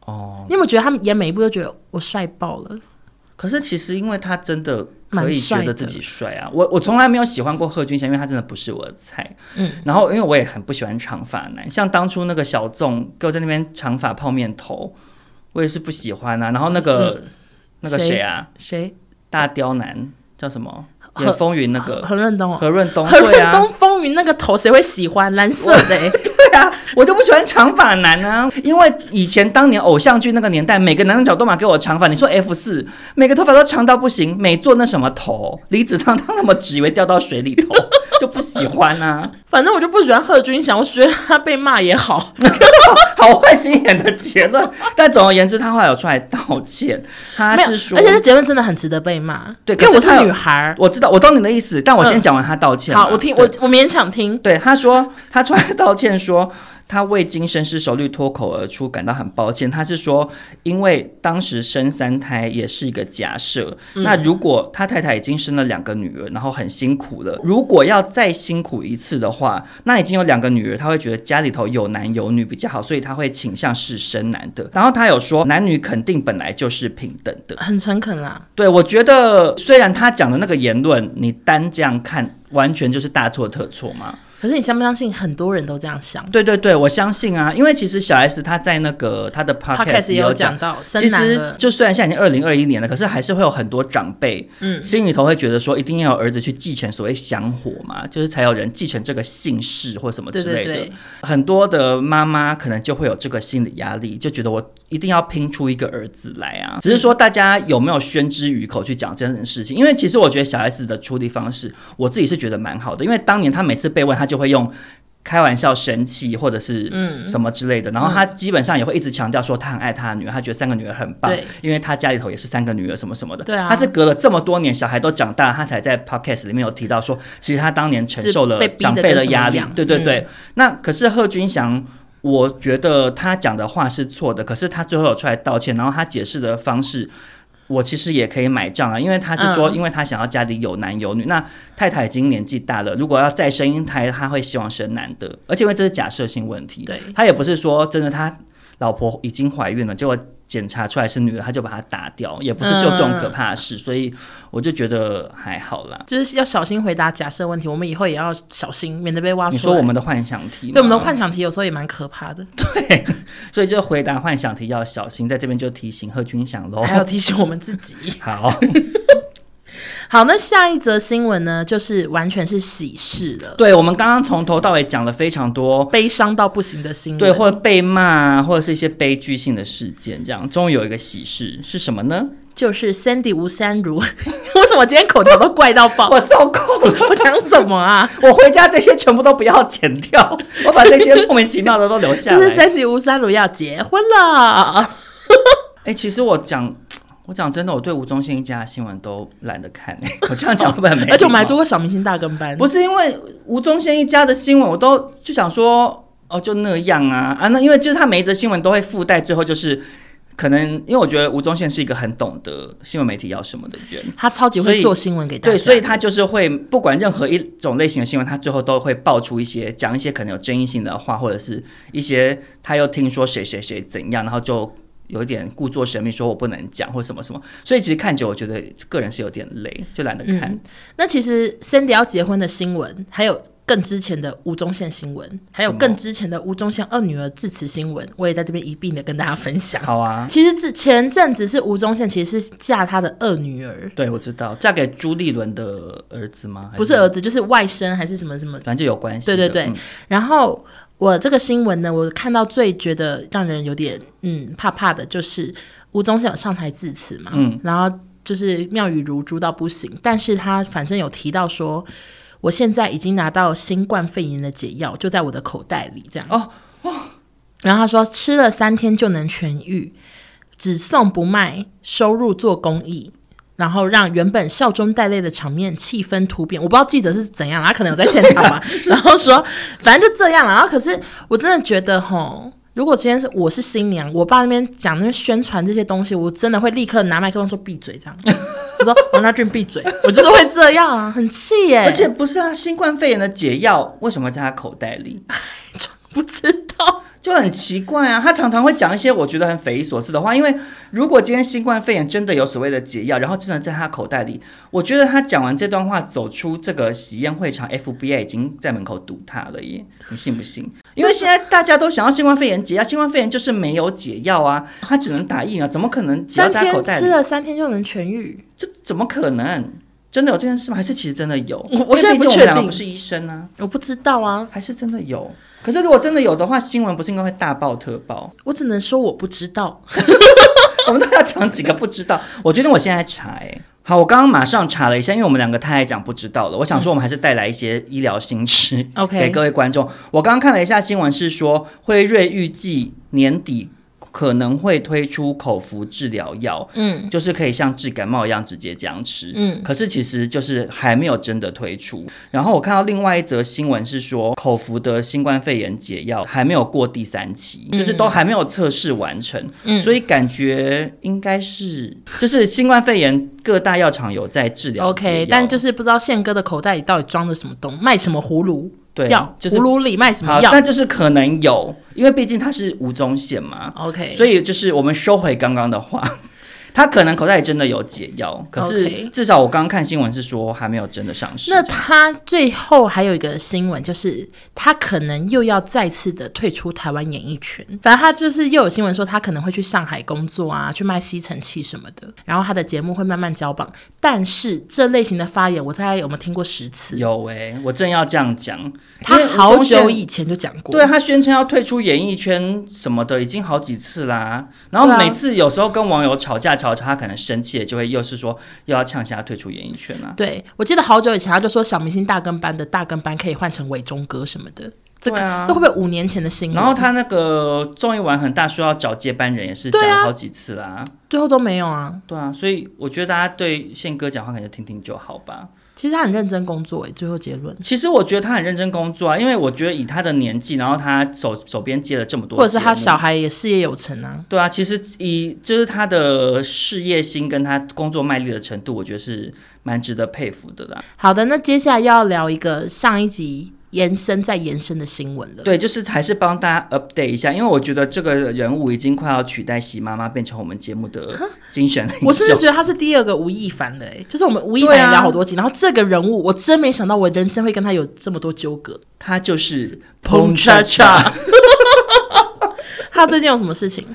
哦，你有没有觉得他们演每一部都觉得我帅爆了？可是其实因为他真的可以觉得自己帅啊，我我从来没有喜欢过贺军翔，因为他真的不是我的菜。嗯，然后因为我也很不喜欢长发男，像当初那个小纵给我在那边长发泡面头，我也是不喜欢啊。然后那个、嗯、那个谁啊？谁？大刁男叫什么？演风云那个何润东，何润东，何润东风云那个头谁会喜欢？蓝色的、欸，对啊，我就不喜欢长发男啊，因为以前当年偶像剧那个年代，每个男主角都嘛给我长发。你说 F 四，每个头发都长到不行，每做那什么头，离子烫烫 那么直，以为掉到水里头。就不喜欢啊，反正我就不喜欢贺军翔，我觉得他被骂也好，好坏心眼的结论。但总而言之，他后来有出来道歉，他是说，而且这结论真的很值得被骂。对，因为我是女孩，我知道，我懂你的意思。但我先讲完他道歉。好，我听，我我勉强听。对，他说他出来道歉说。他未经深思熟虑脱口而出，感到很抱歉。他是说，因为当时生三胎也是一个假设。嗯、那如果他太太已经生了两个女儿，然后很辛苦了，如果要再辛苦一次的话，那已经有两个女儿，他会觉得家里头有男有女比较好，所以他会倾向是生男的。然后他有说，男女肯定本来就是平等的，很诚恳啦。对，我觉得虽然他讲的那个言论，你单这样看，完全就是大错特错嘛。可是你相不相信很多人都这样想？对对对，我相信啊，因为其实小 S 她在那个她的 podcast 也有讲到，其实就虽然现在已经二零二一年了，可是还是会有很多长辈，嗯，心里头会觉得说一定要有儿子去继承所谓香火嘛，就是才有人继承这个姓氏或什么之类的。对对对，很多的妈妈可能就会有这个心理压力，就觉得我一定要拼出一个儿子来啊。只是说大家有没有宣之于口去讲这件事情？因为其实我觉得小 S 的处理方式，我自己是觉得蛮好的，因为当年他每次被问他。就会用开玩笑、神气或者是什么之类的，嗯、然后他基本上也会一直强调说他很爱他的女儿，他觉得三个女儿很棒，因为他家里头也是三个女儿什么什么的。对啊，他是隔了这么多年，小孩都长大，他才在 podcast 里面有提到说，其实他当年承受了长辈的压力。对对对，嗯、那可是贺军翔，我觉得他讲的话是错的，可是他最后有出来道歉，然后他解释的方式。我其实也可以买账啊，因为他是说，因为他想要家里有男有女。嗯、那太太已经年纪大了，如果要再生一胎，他会希望生男的，而且因为这是假设性问题，对，他也不是说真的，他老婆已经怀孕了，结果。检查出来是女儿，他就把她打掉，也不是就这种可怕的事，嗯、所以我就觉得还好啦。就是要小心回答假设问题，我们以后也要小心，免得被挖出来。你说我们的幻想题，对，我们的幻想题有时候也蛮可怕的。对，所以就回答幻想题要小心，在这边就提醒贺军翔喽，还要提醒我们自己。好。好，那下一则新闻呢，就是完全是喜事了。对，我们刚刚从头到尾讲了非常多悲伤到不行的新闻，对，或者被骂，或者是一些悲剧性的事件，这样终于有一个喜事是什么呢？就是 Sandy 吴三如，为什么今天口条都怪到爆？我受够了，我讲什么啊？我回家这些全部都不要剪掉，我把这些莫名其妙的都留下来。就是 Sandy 吴三如要结婚了。哎、欸，其实我讲。我讲真的，我对吴宗宪一家的新闻都懒得看。我这样讲会不会很没？而且我们还做过小明星大跟班。不是因为吴宗宪一家的新闻，我都就想说，哦，就那样啊啊！那因为就是他每一则新闻都会附带，最后就是可能因为我觉得吴宗宪是一个很懂得新闻媒体要什么的人，他超级会做新闻给大家。对，所以他就是会不管任何一种类型的新闻，他最后都会爆出一些讲一些可能有争议性的话，或者是一些他又听说谁谁谁怎样，然后就。有一点故作神秘，说我不能讲或什么什么，所以其实看久，我觉得个人是有点累，就懒得看。嗯、那其实 Cindy 要结婚的新闻，还有更之前的吴宗宪新闻，还有更之前的吴宗宪二女儿致辞新闻，我也在这边一并的跟大家分享。好啊，其实之前阵子是吴宗宪其实是嫁他的二女儿，对，我知道，嫁给朱立伦的儿子吗？不是儿子，就是外甥还是什么什么，反正就有关系。对对对，嗯、然后。我这个新闻呢，我看到最觉得让人有点嗯怕怕的，就是吴宗宪上台致辞嘛，嗯，然后就是妙语如珠到不行，但是他反正有提到说，我现在已经拿到新冠肺炎的解药，就在我的口袋里，这样。哦哦，然后他说吃了三天就能痊愈，只送不卖，收入做公益。然后让原本笑中带泪的场面气氛突变，我不知道记者是怎样，他可能有在现场吧。然后说，反正就这样了。然后可是我真的觉得，吼，如果今天是我是新娘，我爸那边讲那边宣传这些东西，我真的会立刻拿麦克风说闭嘴，这样。我说王大俊闭嘴，我就是会这样啊，很气耶。而且不是啊，新冠肺炎的解药为什么在他口袋里？不知道。就很奇怪啊，他常常会讲一些我觉得很匪夷所思的话。因为如果今天新冠肺炎真的有所谓的解药，然后真的在他口袋里，我觉得他讲完这段话走出这个喜宴会场，FBI 已经在门口堵他了耶，你信不信？因为现在大家都想要新冠肺炎解药，新冠肺炎就是没有解药啊，他只能打疫苗，怎么可能只要在口袋里吃了三天就能痊愈？这怎么可能？真的有这件事吗？还是其实真的有？我我现在不确定，不是医生啊，我不知道啊，还是真的有？可是如果真的有的话，新闻不是应该会大爆特爆？我只能说我不知道。我们都要讲几个不知道。我决定我现在查。哎，好，我刚刚马上查了一下，因为我们两个太爱讲不知道了。我想说，我们还是带来一些医疗新知，OK，给各位观众。我刚刚看了一下新闻，是说辉瑞预计年底。可能会推出口服治疗药，嗯，就是可以像治感冒一样直接这样吃，嗯，可是其实就是还没有真的推出。然后我看到另外一则新闻是说，口服的新冠肺炎解药还没有过第三期，嗯，就是都还没有测试完成，嗯，所以感觉应该是就是新冠肺炎各大药厂有在治疗，OK，但就是不知道宪哥的口袋里到底装了什么东，卖什么葫芦。对，就是葫芦里卖什么药？但就是可能有，因为毕竟他是吴宗宪嘛。OK，所以就是我们收回刚刚的话。他可能口袋里真的有解药，可是至少我刚刚看新闻是说还没有真的上市。那他最后还有一个新闻，就是他可能又要再次的退出台湾演艺圈。反正他就是又有新闻说他可能会去上海工作啊，去卖吸尘器什么的。然后他的节目会慢慢交棒。但是这类型的发言，我大概有没有听过十次？有诶、欸，我正要这样讲。他好久以前就讲过，对，他宣称要退出演艺圈什么的，已经好几次啦。然后每次有时候跟网友吵架吵。他可能生气了，就会又是说又要呛下退出演艺圈啊。对，我记得好久以前他就说小明星大跟班的大跟班可以换成伟忠哥什么的。这个啊，这会不会五年前的新闻？然后他那个综艺玩很大，说要找接班人，也是讲了好几次啦，啊，最后都没有啊。对啊，所以我觉得大家对宪哥讲话，感觉听听就好吧。其实他很认真工作诶，最后结论。其实我觉得他很认真工作啊，因为我觉得以他的年纪，然后他手手边接了这么多，或者是他小孩也事业有成啊。对啊，其实以就是他的事业心跟他工作卖力的程度，我觉得是蛮值得佩服的啦。好的，那接下来要聊一个上一集。延伸再延伸的新闻了，对，就是还是帮大家 update 一下，因为我觉得这个人物已经快要取代喜妈妈，变成我们节目的精神。我甚至觉得他是第二个吴亦凡的，哎，就是我们吴亦凡也聊好多集，啊、然后这个人物我真没想到，我人生会跟他有这么多纠葛。他就是彭恰恰，他最近有什么事情？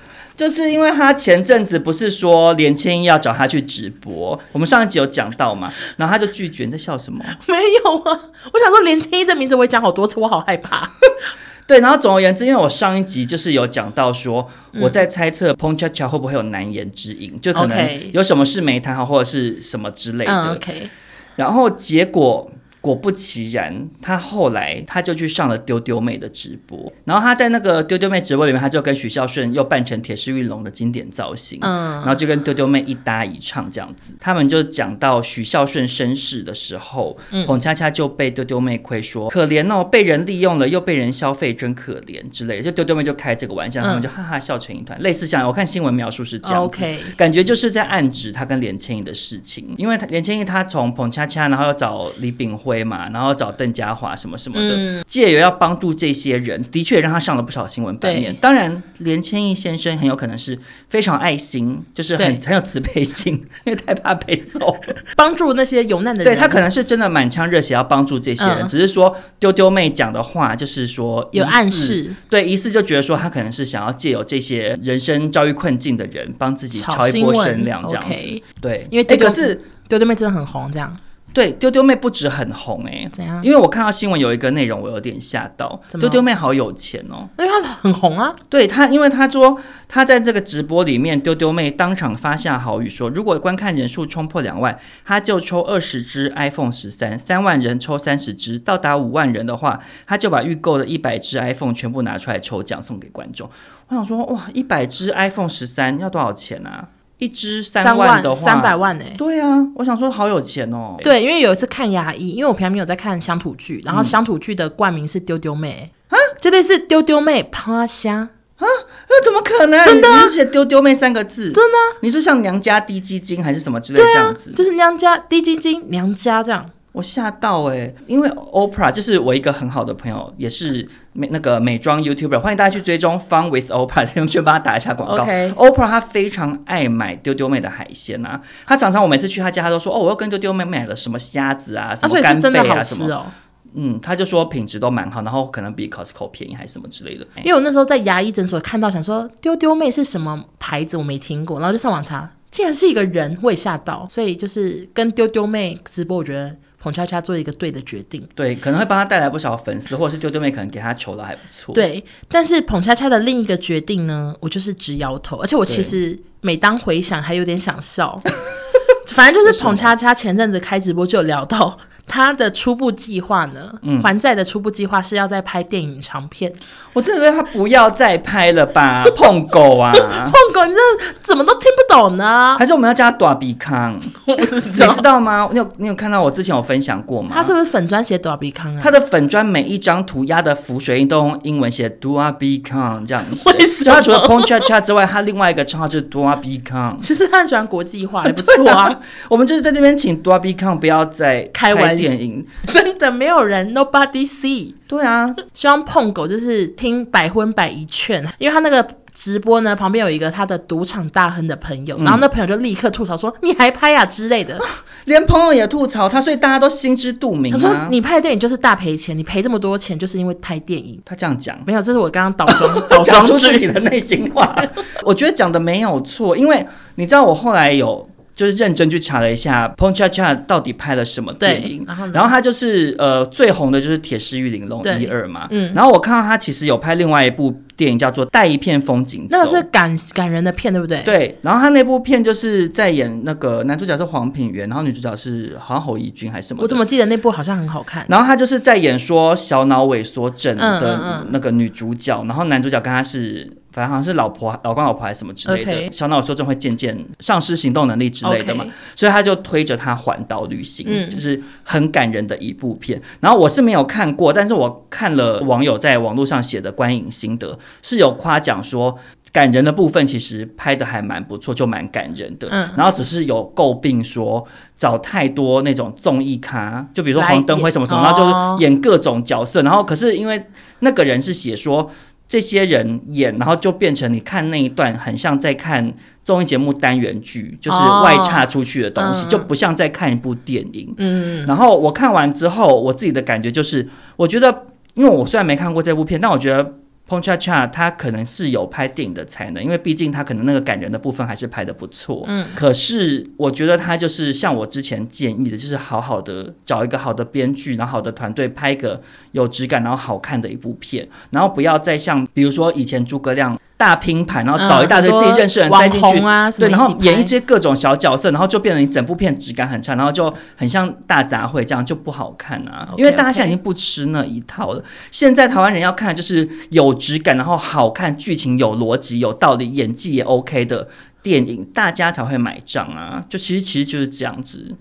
就是因为他前阵子不是说连千一要找他去直播，我们上一集有讲到嘛，然后他就拒绝。你在笑什么？没有啊，我想说连千一这名字我也讲好多次，我好害怕。对，然后总而言之，因为我上一集就是有讲到说，我在猜测澎恰恰会不会有难言之隐，嗯、就可能有什么事没谈好或者是什么之类的。嗯、OK，然后结果。果不其然，他后来他就去上了丢丢妹的直播，然后他在那个丢丢妹直播里面，他就跟许孝顺又扮成铁狮玉龙的经典造型，嗯，然后就跟丢丢妹一搭一唱这样子。他们就讲到许孝顺身世的时候，嗯、彭恰恰就被丢丢妹亏说、嗯、可怜哦，被人利用了又被人消费，真可怜之类的。就丢丢妹就开这个玩笑，嗯、他们就哈哈笑成一团。类似像我看新闻描述是这样子，Okay. 感觉就是在暗指他跟连千亿的事情，因为他连千亿他从彭恰恰，然后要找李炳辉。辉嘛，然后找邓家华什么什么的，借、嗯、由要帮助这些人，的确让他上了不少新闻版面。当然，连千亿先生很有可能是非常爱心，就是很很有慈悲心，因为太怕被揍，帮助那些有难的人。对，他可能是真的满腔热血要帮助这些人，嗯、只是说丢丢妹讲的话就是说有暗示，对，疑似就觉得说他可能是想要借由这些人生遭遇困境的人，帮自己炒一波声量这样子。Okay、对，因为这个是。丢丢妹真的很红，这样对，丢丢妹不止很红哎、欸，怎样？因为我看到新闻有一个内容，我有点吓到。丢丢妹好有钱哦，因为她很红啊。对她，因为她说她在这个直播里面，丢丢妹当场发下豪语说，如果观看人数冲破两万，她就抽二十支 iPhone 十三，三万人抽三十支，到达五万人的话，她就把预购的一百支 iPhone 全部拿出来抽奖送给观众。我想说，哇，一百支 iPhone 十三要多少钱啊？一支三万的话，三百万呢、欸？对啊，我想说好有钱哦。对，因为有一次看牙医，因为我平常没有在看乡土剧，然后乡土剧的冠名是丢丢妹啊，绝对是丢丢妹趴下啊，那怎么可能？真的、啊？你是写丢丢妹三个字？真的、啊？你说像娘家低基金还是什么之类这样子？啊、就是娘家低基金，娘家这样。我吓到哎、欸，因为 Oprah 就是我一个很好的朋友，也是美那个美妆 YouTuber，欢迎大家去追踪 Fun with Oprah，先去帮他打一下广告。Oprah 她非常爱买丢丢妹的海鲜啊，她常常我每次去她家，她都说哦，我又跟丢丢妹买了什么虾子啊，什么干贝啊，啊什么。嗯，他就说品质都蛮好，然后可能比 Costco 便宜还是什么之类的。因为我那时候在牙医诊所看到，想说丢丢妹是什么牌子，我没听过，然后就上网查，竟然是一个人，我也吓到。所以就是跟丢丢妹直播，我觉得。澎恰恰做一个对的决定，对，可能会帮他带来不少粉丝，或者是丢丢妹可能给他求的还不错。对，但是彭恰恰的另一个决定呢，我就是直摇头，而且我其实每当回想，还有点想笑。反正就是彭恰恰前阵子开直播就有聊到。他的初步计划呢？嗯，还债的初步计划是要在拍电影长片。我真的觉得他不要再拍了吧，碰狗啊，碰狗，你这怎么都听不懂呢？还是我们要叫他大比康？你知道吗？你有你有看到我之前有分享过吗？他是不是粉砖写大比康啊？他的粉砖每一张涂鸦的浮水印都用英文写 Dua B 康这样子。为什么？就他除了 Ponchacha 之外，他另外一个称号就是 Dua B 康。其实他很喜欢国际化，还不错啊。我们就是在那边请 Dua B 康不要再开玩笑。电影真的没有人，Nobody see。对啊，希望碰狗就是听百分百一劝，因为他那个直播呢，旁边有一个他的赌场大亨的朋友，嗯、然后那朋友就立刻吐槽说：“你还拍啊之类的。”连朋友也吐槽他，所以大家都心知肚明、啊。他说：“你拍电影就是大赔钱，你赔这么多钱就是因为拍电影。”他这样讲没有，这是我刚刚倒装 倒装出自己的内心话。我觉得讲的没有错，因为你知道我后来有。就是认真去查了一下 Ponchacha 到底拍了什么电影，然后，然后他就是呃最红的就是《铁狮玉玲珑》一二嘛，嗯，然后我看到他其实有拍另外一部电影叫做《带一片风景》，那个是感感人的片，对不对？对，然后他那部片就是在演那个男主角是黄品源，然后女主角是好像侯怡君还是什么，我怎么记得那部好像很好看。然后他就是在演说小脑萎缩症的那个女主角，嗯嗯嗯，然后男主角跟他是。反正好像是老婆、老公、老婆还是什么之类的.小脑萎缩症会渐渐丧失行动能力之类的嘛.所以他就推着他环岛旅行，嗯，就是很感人的一部片。然后我是没有看过，但是我看了网友在网络上写的观影心得，是有夸奖说感人的部分其实拍的还蛮不错，就蛮感人的。嗯，然后只是有诟病说找太多那种综艺咖，就比如说黄登辉什么什么，然后就是演各种角色，然后可是因为那个人是写说。这些人演，然后就变成你看那一段，很像在看综艺节目单元剧，就是外插出去的东西，哦嗯、就不像在看一部电影。嗯，然后我看完之后，我自己的感觉就是，我觉得，因为我虽然没看过这部片，但我觉得。Ponchacha 他可能是有拍电影的才能，因为毕竟他可能那个感人的部分还是拍的不错。嗯，可是我觉得他就是像我之前建议的，就是好好的找一个好的编剧，然后好的团队拍一个有质感然后好看的一部片，然后不要再像比如说以前诸葛亮。大拼盘，然后找一大堆自己认识的人塞进去，啊、对，然后演一些各种小角色，然后就变成你整部片质感很差，然后就很像大杂烩，这样就不好看啊。Okay, 因为大家现在已经不吃那一套了。现在台湾人要看就是有质感，然后好看，剧情有逻辑、有道理，演技也 OK 的电影，大家才会买账啊。就其实其实就是这样子。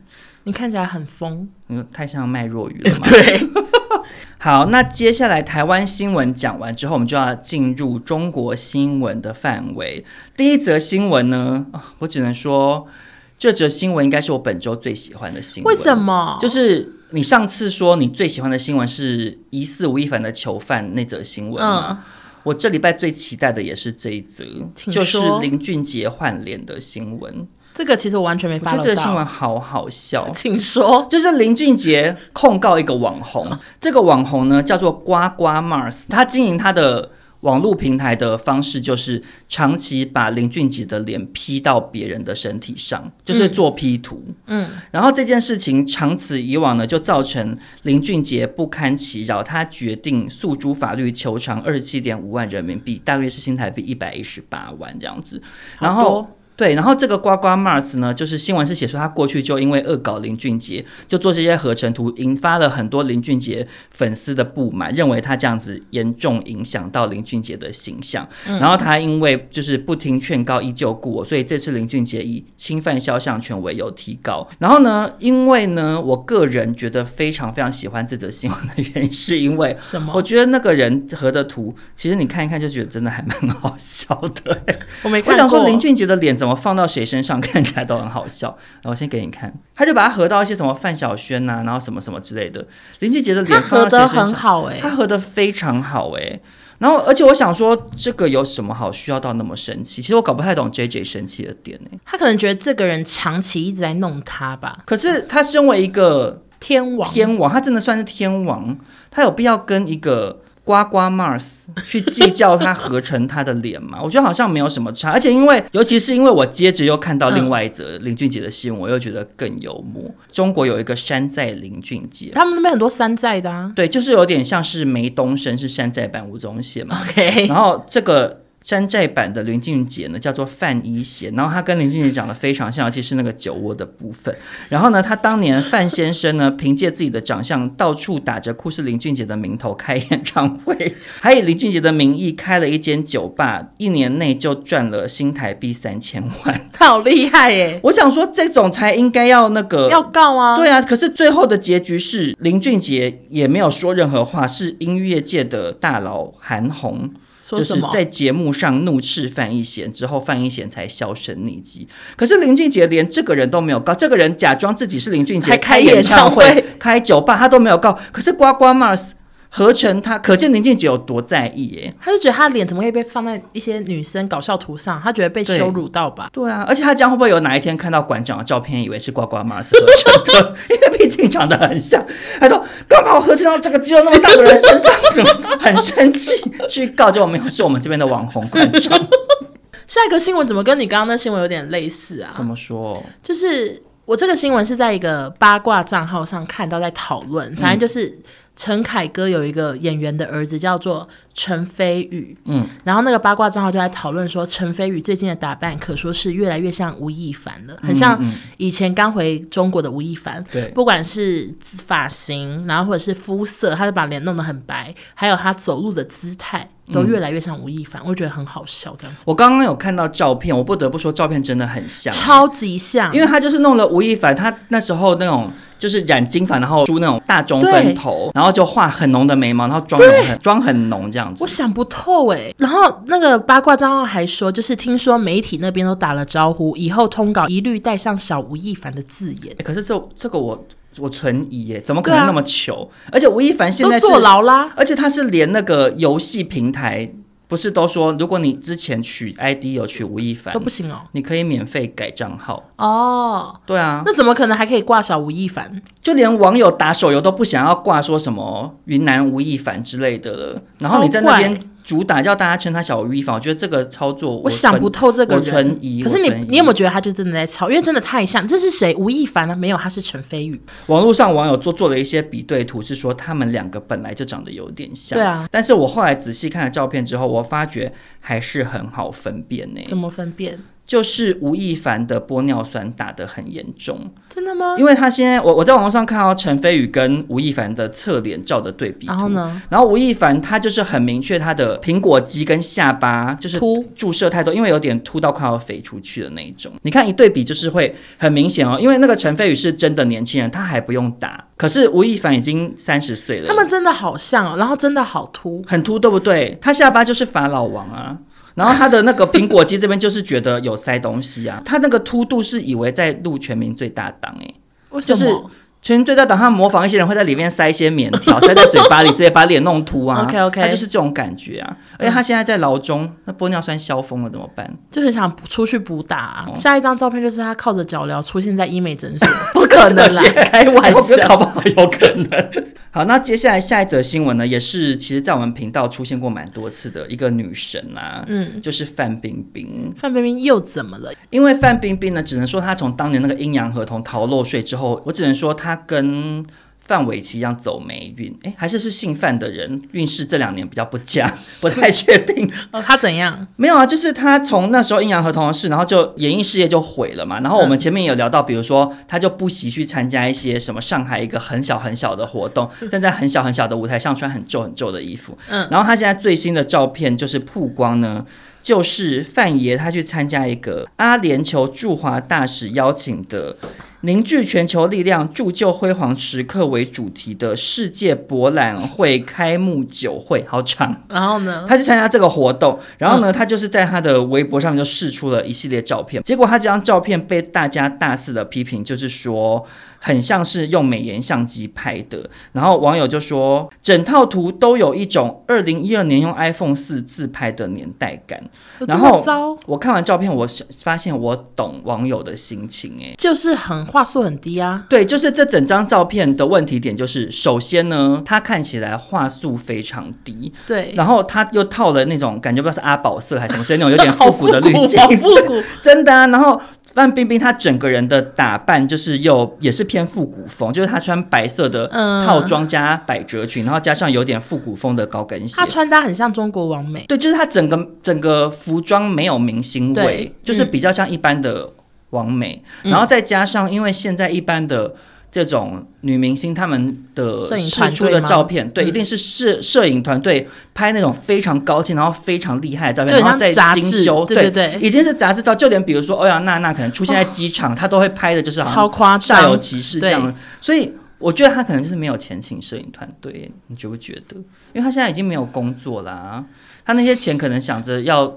你看起来很疯，你太像卖若鱼了嘛。对。好，那接下来台湾新闻讲完之后，我们就要进入中国新闻的范围。第一则新闻呢，我只能说，这则新闻应该是我本周最喜欢的新闻。为什么？就是你上次说你最喜欢的新闻是疑似吴亦凡的囚犯那则新闻吗？嗯、我这礼拜最期待的也是这一则，就是林俊杰换脸的新闻。这个其实我完全没发现。这个新闻好好笑，请说。就是林俊杰控告一个网红，这个网红呢叫做呱呱 Mars，他经营他的。网络平台的方式就是长期把林俊杰的脸 P 到别人的身体上，就是做 P 图。嗯，然后这件事情长此以往呢，就造成林俊杰不堪其扰，他决定诉诸法律，求偿二十七点五万人民币，大约是新台币一百一十八万这样子。然后。对，然后这个呱呱 Mars 呢，就是新闻是写说他过去就因为恶搞林俊杰，就做这些合成图，引发了很多林俊杰粉丝的不满，认为他这样子严重影响到林俊杰的形象。嗯、然后他因为就是不听劝告，依旧故我，所以这次林俊杰以侵犯肖像权为由提告。然后呢，因为呢，我个人觉得非常非常喜欢这则新闻的原因，是因为什么？我觉得那个人合的图，其实你看一看就觉得真的还蛮好笑的。我没看过。我想说林俊杰的脸怎么？放到谁身上 看起来都很好笑，然后我先给你看，他就把它合到一些什么范晓萱呐，然后什么什么之类的。林俊杰的脸合得很好哎，他合得非常好哎、欸。然后而且我想说，这个有什么好需要到那么生气？其实我搞不太懂 JJ 生气的点呢、欸。他可能觉得这个人长期一直在弄他吧。可是他身为一个天王，天王，他真的算是天王，他有必要跟一个？呱呱 Mars 去计较他合成他的脸嘛？我觉得好像没有什么差，而且因为，尤其是因为我接着又看到另外一则林俊杰的新闻，我又觉得更幽默。中国有一个山寨林俊杰，他们那边很多山寨的啊。对，就是有点像是梅东升是山寨版吴宗宪嘛。OK，然后这个。山寨版的林俊杰呢，叫做范一贤，然后他跟林俊杰长得非常像，尤其是那个酒窝的部分。然后呢，他当年范先生呢，凭借自己的长相，到处打着酷似林俊杰的名头开演唱会，还以林俊杰的名义开了一间酒吧，一年内就赚了新台币三千万，好厉害耶！我想说，这种才应该要那个要告啊，对啊。可是最后的结局是林俊杰也没有说任何话，是音乐界的大佬韩红。就是在节目上怒斥范逸贤之后，范逸贤才销声匿迹。可是林俊杰连这个人都没有告，这个人假装自己是林俊杰开演唱会、开酒吧，他都没有告。可是呱呱 Mars。合成他，可见林俊杰有多在意耶？他就觉得他脸怎么会被放在一些女生搞笑图上？他觉得被羞辱到吧？对，啊，而且他这样会不会有哪一天看到馆长的照片，以为是呱呱 Mars 合成的？因为毕竟长得很像。他说：“干嘛我合成到这个肌肉那么大的人身上？”怎么很生气？去告诫我们，是我们这边的网红馆长。下一个新闻怎么跟你刚刚那新闻有点类似啊？怎么说？就是我这个新闻是在一个八卦账号上看到，在讨论，反正就是。嗯陈凯歌有一个演员的儿子叫做陈飞宇，嗯，然后那个八卦账号就在讨论说，陈飞宇最近的打扮可说是越来越像吴亦凡了，很像以前刚回中国的吴亦凡，对，不管是发型，然后或者是肤色，他就把脸弄得很白，还有他走路的姿态都越来越像吴亦凡，我觉得很好笑这样子。我刚刚有看到照片，我不得不说照片真的很像，超级像，因为他就是弄了吴亦凡，他那时候那种。就是染金发，然后梳那种大中分头，然后就画很浓的眉毛，然后妆很妆很浓这样子。我想不透哎、欸。然后那个八卦账号还说，就是听说媒体那边都打了招呼，以后通稿一律带上小吴亦凡的字眼。欸、可是这这个我我存疑耶，怎么可能那么糗？啊、而且吴亦凡现在是坐牢啦，而且他是连那个游戏平台。不是都说，如果你之前取 ID 有取吴亦凡都不行哦，你可以免费改账号哦。对啊，那怎么可能还可以挂小吴亦凡？就连网友打手游都不想要挂说什么云南吴亦凡之类的了，然后你在那边。主打叫大家称他小吴亦凡，我觉得这个操作我，我想不透这个人。我存疑。可是你你有没有觉得他就真的在抄？因为真的太像。这是谁？吴亦凡呢？没有，他是陈飞宇。网络上网友做做了一些比对图，是说他们两个本来就长得有点像。对啊。但是我后来仔细看了照片之后，我发觉还是很好分辨呢。怎么分辨？就是吴亦凡的玻尿酸打得很严重，真的吗？因为他现在我我在网络上看到陈飞宇跟吴亦凡的侧脸照的对比图，然后呢，然后吴亦凡他就是很明确他的苹果肌跟下巴就是注射太多，因为有点凸到快要飞出去的那一种。你看一对比就是会很明显哦，因为那个陈飞宇是真的年轻人，他还不用打，可是吴亦凡已经三十岁了，他们真的好像哦，然后真的好凸，很凸，对不对？他下巴就是法老王啊。然后他的那个苹果肌这边就是觉得有塞东西啊，他那个凸度是以为在录全民最大档哎，为什么？就是全最大党他模仿一些人会在里面塞一些棉条，塞在嘴巴里，直接把脸弄秃啊。OK OK，他就是这种感觉啊。而且他现在在牢中，那玻尿酸消疯了怎么办？就很想出去补打、啊。哦、下一张照片就是他靠着脚镣出现在医美诊所，不可能啦，开玩笑，搞不好有可能。好，那接下来下一则新闻呢，也是其实在我们频道出现过蛮多次的一个女神啊，嗯，就是范冰冰。范冰冰又怎么了？因为范冰冰呢，只能说她从当年那个阴阳合同逃漏税之后，我只能说她。他跟范玮琪一样走霉运，哎，还是是姓范的人运势这两年比较不佳，不太确定。哦，他怎样？没有啊，就是他从那时候阴阳合同的事，然后就演艺事业就毁了嘛。然后我们前面有聊到，比如说他就不惜去参加一些什么上海一个很小很小的活动，站在很小很小的舞台上穿很皱很皱的衣服。嗯，然后他现在最新的照片就是曝光呢，就是范爷他去参加一个阿联酋驻华大使邀请的。凝聚全球力量，铸就辉煌时刻为主题的世界博览会开幕酒会，好长。然后呢，他去参加这个活动，然后呢，嗯、他就是在他的微博上面就试出了一系列照片。结果他这张照片被大家大肆的批评，就是说很像是用美颜相机拍的。然后网友就说，整套图都有一种二零一二年用 iPhone 四自拍的年代感。然后我看完照片，我发现我懂网友的心情，哎，就是很。画素很低啊，对，就是这整张照片的问题点就是，首先呢，它看起来画素非常低，对，然后它又套了那种感觉不知道是阿宝色还是什么，就是那种有点复古的滤镜，好复古，真的啊。然后范冰冰她整个人的打扮就是又也是偏复古风，就是她穿白色的套装加百褶裙，嗯、然后加上有点复古风的高跟鞋，她穿搭很像中国王美，对，就是她整个整个服装没有明星味，就是比较像一般的。嗯完美，然后再加上，因为现在一般的这种女明星，她们的释出的照片，对，一定是摄摄影团队拍那种非常高清，然后非常厉害的照片，然后再精修，对对对，已经是杂志照。就连比如说欧阳娜娜可能出现在机场，她都会拍的就是超夸张，煞有其事这样。所以我觉得她可能就是没有钱请摄影团队，你觉不觉得？因为她现在已经没有工作啦，她那些钱可能想着要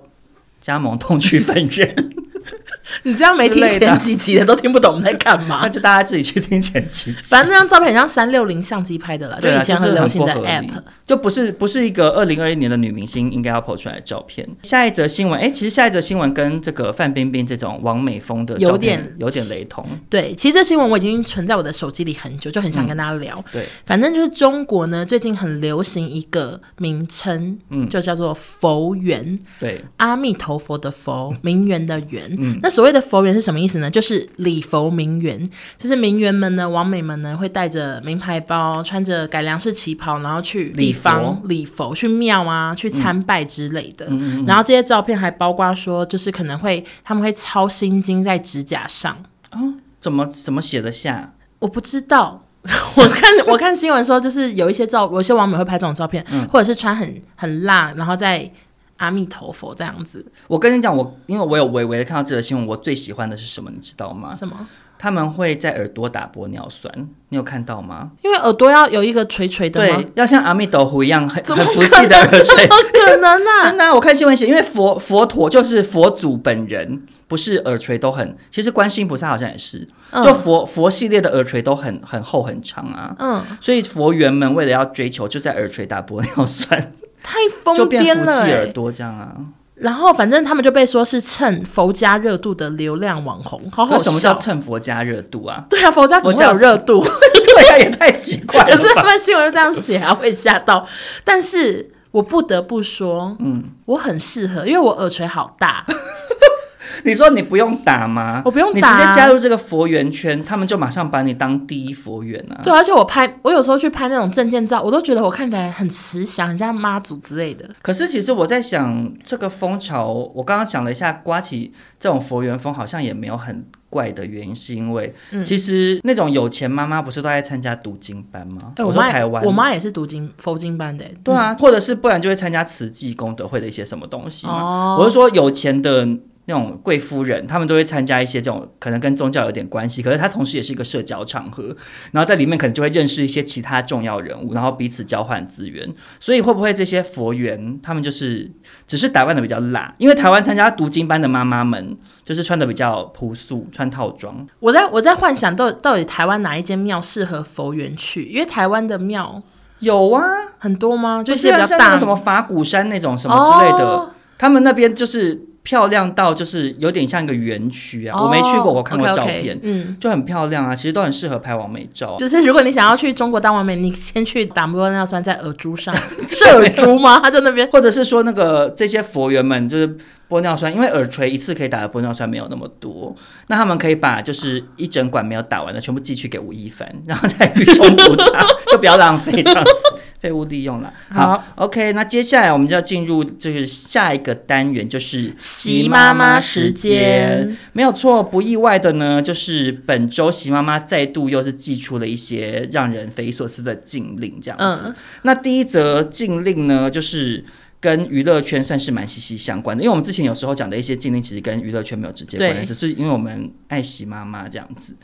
加盟痛区分院。你这样没听前几集的都听不懂我们在干嘛？那就大家自己去听前几集。反正那张照片很像三六零相机拍的啦，就以前很流行的 app，就不是不是一个二零二一年的女明星应该要 po 出来的照片。下一则新闻，哎、欸，其实下一则新闻跟这个范冰冰这种王美风的有点有点雷同。对，其实这新闻我已经存在我的手机里很久，就很想跟大家聊。嗯、对，反正就是中国呢，最近很流行一个名称，嗯，就叫做佛缘。对，阿弥陀佛的佛，名媛的缘。嗯，那所谓的佛缘是什么意思呢？就是礼佛名媛，就是名媛们呢，王美们呢，会带着名牌包，穿着改良式旗袍，然后去地方礼佛，佛，去庙啊，去参拜之类的。嗯、然后这些照片还包括说，就是可能会他们会抄心经在指甲上。哦，怎么怎么写得下？我不知道。我看我看新闻说，就是有一些照，有些网美会拍这种照片，嗯、或者是穿很很辣，然后再。阿弥陀佛，这样子。我跟你讲，我因为我有微微的看到这个新闻，我最喜欢的是什么，你知道吗？什么？他们会在耳朵打玻尿酸，你有看到吗？因为耳朵要有一个垂垂的，对，要像阿弥陀佛一样很很福气的耳垂。怎么可能啊？真的啊，我看新闻写，因为佛佛陀就是佛祖本人，不是耳垂都很。其实观世音菩萨好像也是，就佛佛系列的耳垂都很很厚很长啊。嗯，所以佛缘们为了要追求，就在耳垂打玻尿酸。太疯癫了，就变福气耳朵这样啊。然后反正他们就被说是蹭佛家热度的流量网红，好好笑。什么叫蹭佛家热度啊？对啊，佛家怎么会有热度？对啊，也太奇怪了。可是他们新闻就这样写，还会吓到。但是我不得不说，嗯，我很适合，因为我耳垂好大。你说你不用打吗？我不用打，啊，你直接加入这个佛缘圈，他们就马上把你当第一佛缘啊！对，而且我拍，我有时候去拍那种证件照，我都觉得我看起来很慈祥，很像妈祖之类的。可是其实我在想，这个风潮，我刚刚想了一下，刮起这种佛缘风，好像也没有很怪的原因，是因为其实那种有钱妈妈不是都在参加读经班吗？欸、我说台湾，我妈也是读经佛经班的。对啊，或者是不然就会参加慈济功德会的一些什么东西嘛。哦、我是说有钱的。那种贵夫人，他们都会参加一些这种可能跟宗教有点关系，可是它同时也是一个社交场合，然后在里面可能就会认识一些其他重要人物，然后彼此交换资源。所以会不会这些佛缘，他们就是只是打扮的比较辣？因为台湾参加读经班的妈妈们就是穿的比较朴素，穿套装。我在我在幻想到底到底台湾哪一间庙适合佛缘去？因为台湾的庙有啊，很多吗？就是比较大，像什么法鼓山那种什么之类的，哦、他们那边就是。漂亮到就是有点像一个园区啊，oh, 我没去过，我看过照片，okay, okay, 嗯，就很漂亮啊，其实都很适合拍完美照。只是如果你想要去中国当完美，你先去打玻尿酸在耳珠上，是耳珠吗？他就那边，或者是说那个这些佛缘们就是。玻尿酸，因为耳垂一次可以打的玻尿酸没有那么多，那他们可以把就是一整管没有打完的全部寄去给吴亦凡，然后再去重补打，就不要浪费这样子，废物利用了。好，好，OK，那接下来我们就要进入就是下一个单元，就是习妈妈时间。没有错，不意外的呢，就是本周习妈妈再度又是寄出了一些让人匪夷所思的禁令，这样子。嗯、那第一则禁令呢，就是。跟娱乐圈算是蛮息息相关的，因为我们之前有时候讲的一些禁令，其实跟娱乐圈没有直接关系，只是因为我们爱习妈妈这样子。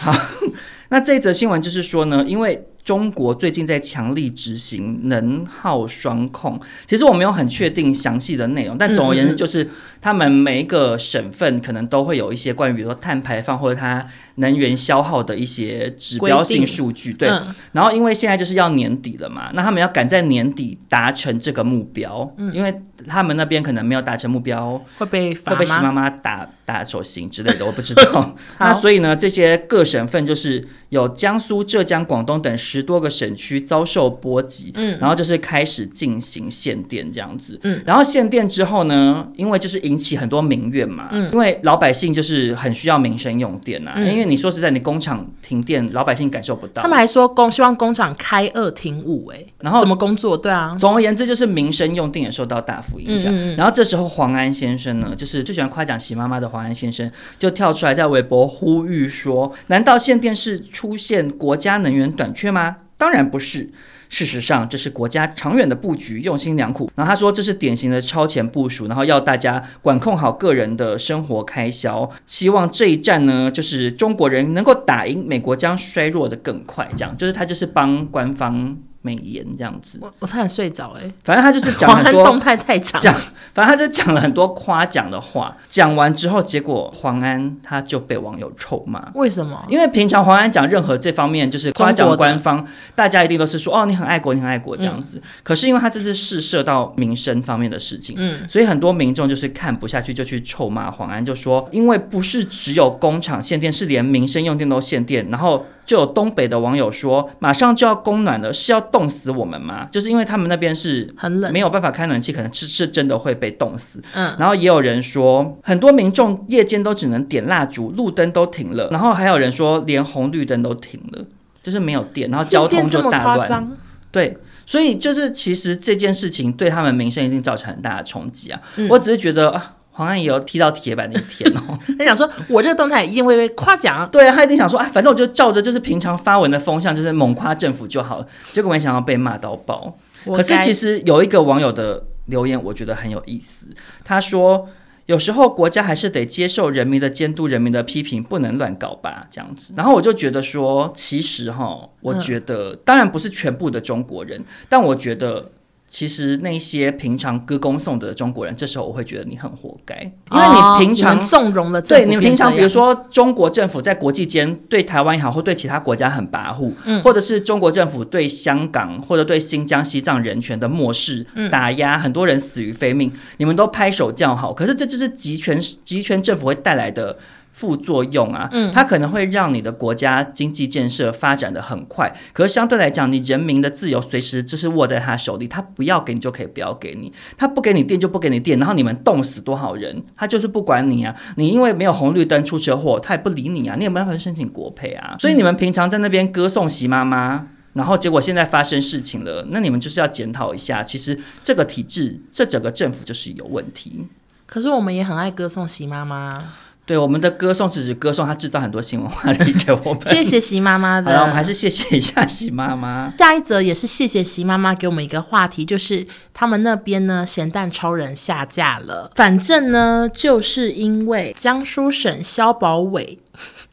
好，那这则新闻就是说呢，因为。中国最近在强力执行能耗双控，其实我没有很确定详细的内容，但总而言之就是，他们每一个省份可能都会有一些关于比如说碳排放或者它能源消耗的一些指标性数据。对，然后因为现在就是要年底了嘛，那他们要赶在年底达成这个目标，因为他们那边可能没有达成目标，会被会被习妈妈打打手心之类的，我不知道。那所以呢，这些各省份就是有江苏、浙江、广东等十。十多个省区遭受波及，嗯，然后就是开始进行限电这样子，嗯，然后限电之后呢，因为就是引起很多民怨嘛，嗯，因为老百姓就是很需要民生用电呐、啊，嗯、因为你说实在，你工厂停电，老百姓感受不到，他们还说工希望工厂开二停五，哎，然后怎么工作？对啊，总而言之就是民生用电也受到大幅影响。嗯嗯，然后这时候黄安先生呢，就是最喜欢夸奖喜妈妈的黄安先生，就跳出来在微博呼吁说：难道限电是出现国家能源短缺吗？当然不是，事实上这是国家长远的布局，用心良苦。然后他说这是典型的超前部署，然后要大家管控好个人的生活开销。希望这一战呢，就是中国人能够打赢，美国将衰弱的更快。这样就是他就是帮官方。美颜这样子，我我差点睡着哎、欸。反正他就是讲很多动态太长，讲反正他就讲了很多夸奖的话。讲完之后，结果黄安他就被网友臭骂。为什么？因为平常黄安讲任何这方面就是夸奖官方，大家一定都是说哦，你很爱国，你很爱国这样子。嗯、可是因为他这次试射到民生方面的事情，嗯，所以很多民众就是看不下去，就去臭骂黄安，就说因为不是只有工厂限电，是连民生用电都限电，然后。就有东北的网友说，马上就要供暖了，是要冻死我们吗？就是因为他们那边是很冷，没有办法开暖气，可能是是真的会被冻死。嗯，然后也有人说，很多民众夜间都只能点蜡烛，路灯都停了，然后还有人说连红绿灯都停了，就是没有电，然后交通就大乱。对，所以就是其实这件事情对他们民生一定造成很大的冲击啊。嗯，我只是觉得啊。黄安也有踢到铁板那一天哦，他想说，我这个动态一定会被夸奖。对啊，他一定想说，哎，反正我就照着就是平常发文的风向，就是猛夸政府就好了。结果没想到被骂到爆。可是其实有一个网友的留言，我觉得很有意思。他说，有时候国家还是得接受人民的监督、人民的批评，不能乱搞吧，这样子。然后我就觉得说，其实哈，我觉得、嗯、当然不是全部的中国人，但我觉得。其实那些平常歌功颂德的中国人，这时候我会觉得你很活该，因为你平常纵容了，对，你平常比如说中国政府在国际间对台湾也好，或对其他国家很跋扈，嗯，或者是中国政府对香港或者对新疆、西藏人权的漠视、打压，很多人死于非命，你们都拍手叫好。可是这就是集权集权政府会带来的。副作用啊，嗯，它可能会让你的国家经济建设发展的很快，可是相对来讲，你人民的自由随时就是握在他手里，他不要给你就可以不要给你，他不给你电就不给你电，然后你们冻死多少人，他就是不管你啊，你因为没有红绿灯出车祸，他也不理你啊，你有没有办法申请国赔啊？所以你们平常在那边歌颂习妈妈，然后结果现在发生事情了，那你们就是要检讨一下，其实这个体制，这整个政府就是有问题。可是我们也很爱歌颂习妈妈。对，我们的歌颂是指歌颂他制造很多新闻话题给我们。谢谢习妈妈的。好了，我们还是谢谢一下习妈妈。下一则也是谢谢习妈妈给我们一个话题，就是他们那边呢，咸蛋超人下架了。反正呢，就是因为江苏省消保委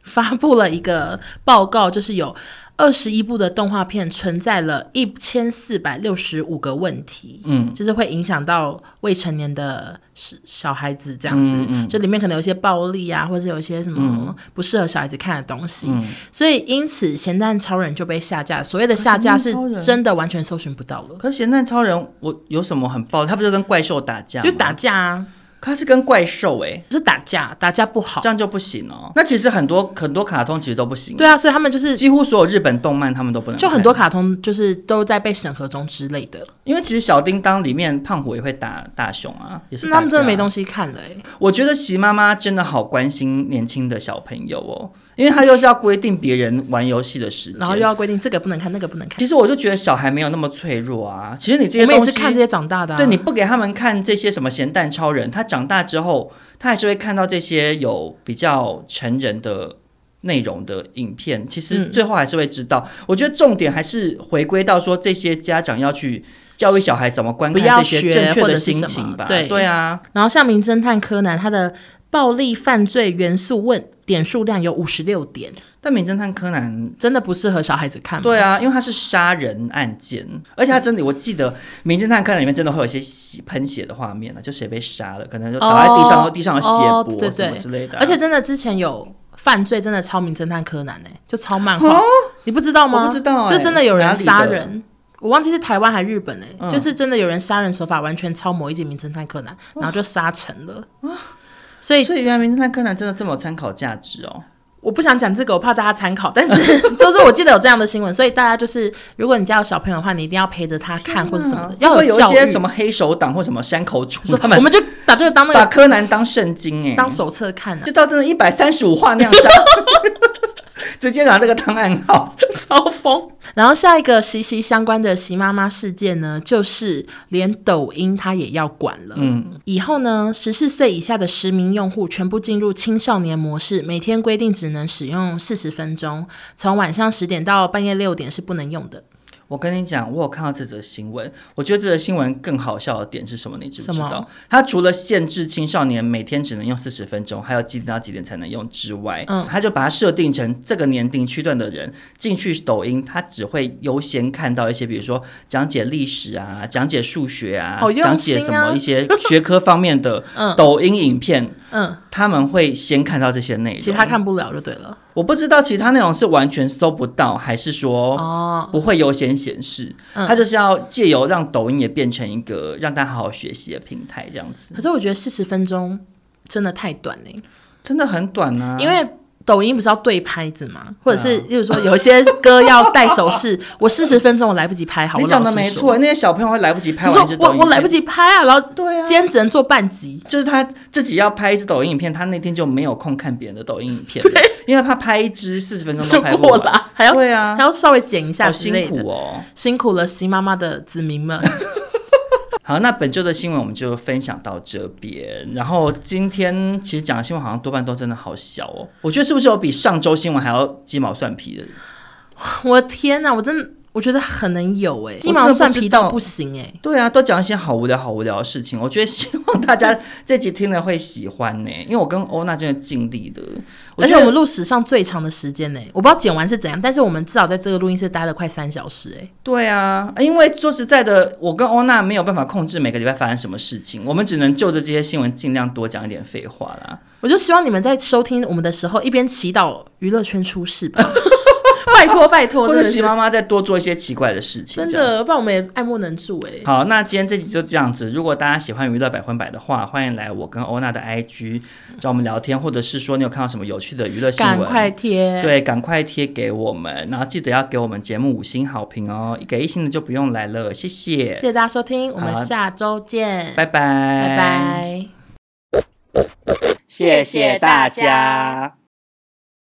发布了一个报告，就是有。二十一部的动画片存在了一千四百六十五个问题，嗯，就是会影响到未成年的小孩子这样子，嗯嗯、就里面可能有一些暴力啊，或者是有一些什么不适合小孩子看的东西，嗯、所以因此咸蛋超人就被下架。所谓的下架是真的完全搜寻不到了。可是咸蛋超人我有什么很暴？他不是跟怪兽打架？就打架啊。他是跟怪兽哎、欸，是打架，打架不好，这样就不行哦。那其实很多很多卡通其实都不行。对啊，所以他们就是几乎所有日本动漫他们都不能。就很多卡通就是都在被审核中之类的。因为其实小叮当里面胖虎也会打大熊啊，也是、他们真的没东西看了哎、欸。我觉得席妈妈真的好关心年轻的小朋友哦。因为他又是要规定别人玩游戏的时间，然后又要规定这个不能看，那个不能看。其实我就觉得小孩没有那么脆弱啊。其实你这些东西，我们也是看这些长大的啊。对，你不给他们看这些什么咸蛋超人，他长大之后，他还是会看到这些有比较成人的内容的影片。其实最后还是会知道。嗯，我觉得重点还是回归到说，这些家长要去教育小孩怎么观看这些正确的心情吧。对对啊。然后像名侦探柯南，他的暴力犯罪元素问点数量有五十六点，但名侦探柯南真的不适合小孩子看吗？对啊，因为它是杀人案件，而且它真的，我记得名侦探柯南里面真的会有一些血喷血的画面呢，就谁被杀了，可能就倒在地上，然后、哦、地上有血泊什么之类的、啊。而且真的之前有犯罪，真的超名侦探柯南呢，就超漫画，你不知道吗？我不知道、欸，就真的有人杀人，我忘记是台湾还是日本哎，嗯、就是真的有人杀人手法完全超某一集名侦探柯南，然后就杀成了。所以，所以原来名侦探柯南真的这么有参考价值哦！我不想讲这个，我怕大家参考。但是，就是我记得有这样的新闻，所以大家就是，如果你家有小朋友的话，你一定要陪着他看或者什么的，要有些什么黑手党或什么山口组，他们我们就把这个当那个把柯南当圣经哎，当手册看啊，就到真的一百三十五话那样杀。直接拿这个当暗号，超疯。然后下一个息息相关的习妈妈事件呢，就是连抖音它也要管了。嗯，以后呢，十四岁以下的实名用户全部进入青少年模式，每天规定只能使用四十分钟，从晚上十点到半夜六点是不能用的。我跟你讲，我有看到这则新闻。我觉得这则新闻更好笑的点是什么？你知不知道？它除了限制青少年每天只能用四十分钟，还有几点到几点才能用之外，嗯，他就把它设定成这个年龄区段的人进去抖音，他只会优先看到一些，比如说讲解历史啊、讲解数学啊、啊讲解什么一些学科方面的 抖音影片。嗯嗯，他们会先看到这些内容，其他看不了就对了。我不知道其他内容是完全搜不到，还是说哦不会优先显示。哦、他就是要借由让抖音也变成一个让大家好好学习的平台，这样子。可是我觉得四十分钟真的太短了，真的很短啊，因为。抖音不是要对拍子吗？或者是，例如说有些歌要带手势，我四十分钟我来不及拍好。你讲的没错，那些小朋友会来不及拍完。我我我来不及拍啊，然后对啊，今天只能做半集。就是他自己要拍一支抖音影片，他那天就没有空看别人的抖音影片，因为他拍一支四十分钟就拍过了，还要对啊，还要稍微剪一下，好辛苦哦，辛苦了习妈妈的子民们。好，那本周的新闻我们就分享到这边。然后今天其实讲的新闻好像多半都真的好小哦，我觉得是不是有比上周新闻还要鸡毛蒜皮的？我天哪，我真的。我觉得很能有哎，鸡毛蒜皮到不行哎。对啊，都讲一些好无聊、好无聊的事情。我觉得希望大家 这集听了会喜欢呢，因为我跟欧娜真的尽力的，而且我们录史上最长的时间呢，我不知道剪完是怎样，但是我们至少在这个录音室待了快三小时哎。对啊，因为说实在的，我跟欧娜没有办法控制每个礼拜发生什么事情，我们只能就着这些新闻尽量多讲一点废话啦。我就希望你们在收听我们的时候，一边祈祷娱乐圈出事吧。拜托拜托，或者习妈妈再多做一些奇怪的事情，真的，不然我们也爱莫能助哎。好，那今天这集就这样子。如果大家喜欢娱乐百分百的话，欢迎来我跟欧娜的 IG 找我们聊天，或者是说你有看到什么有趣的娱乐新闻，赶快贴，对，赶快贴给我们。然后记得要给我们节目五星好评哦，给一星的就不用来了，谢谢。谢谢大家收听，我们下周见，拜拜，拜拜，谢谢大家。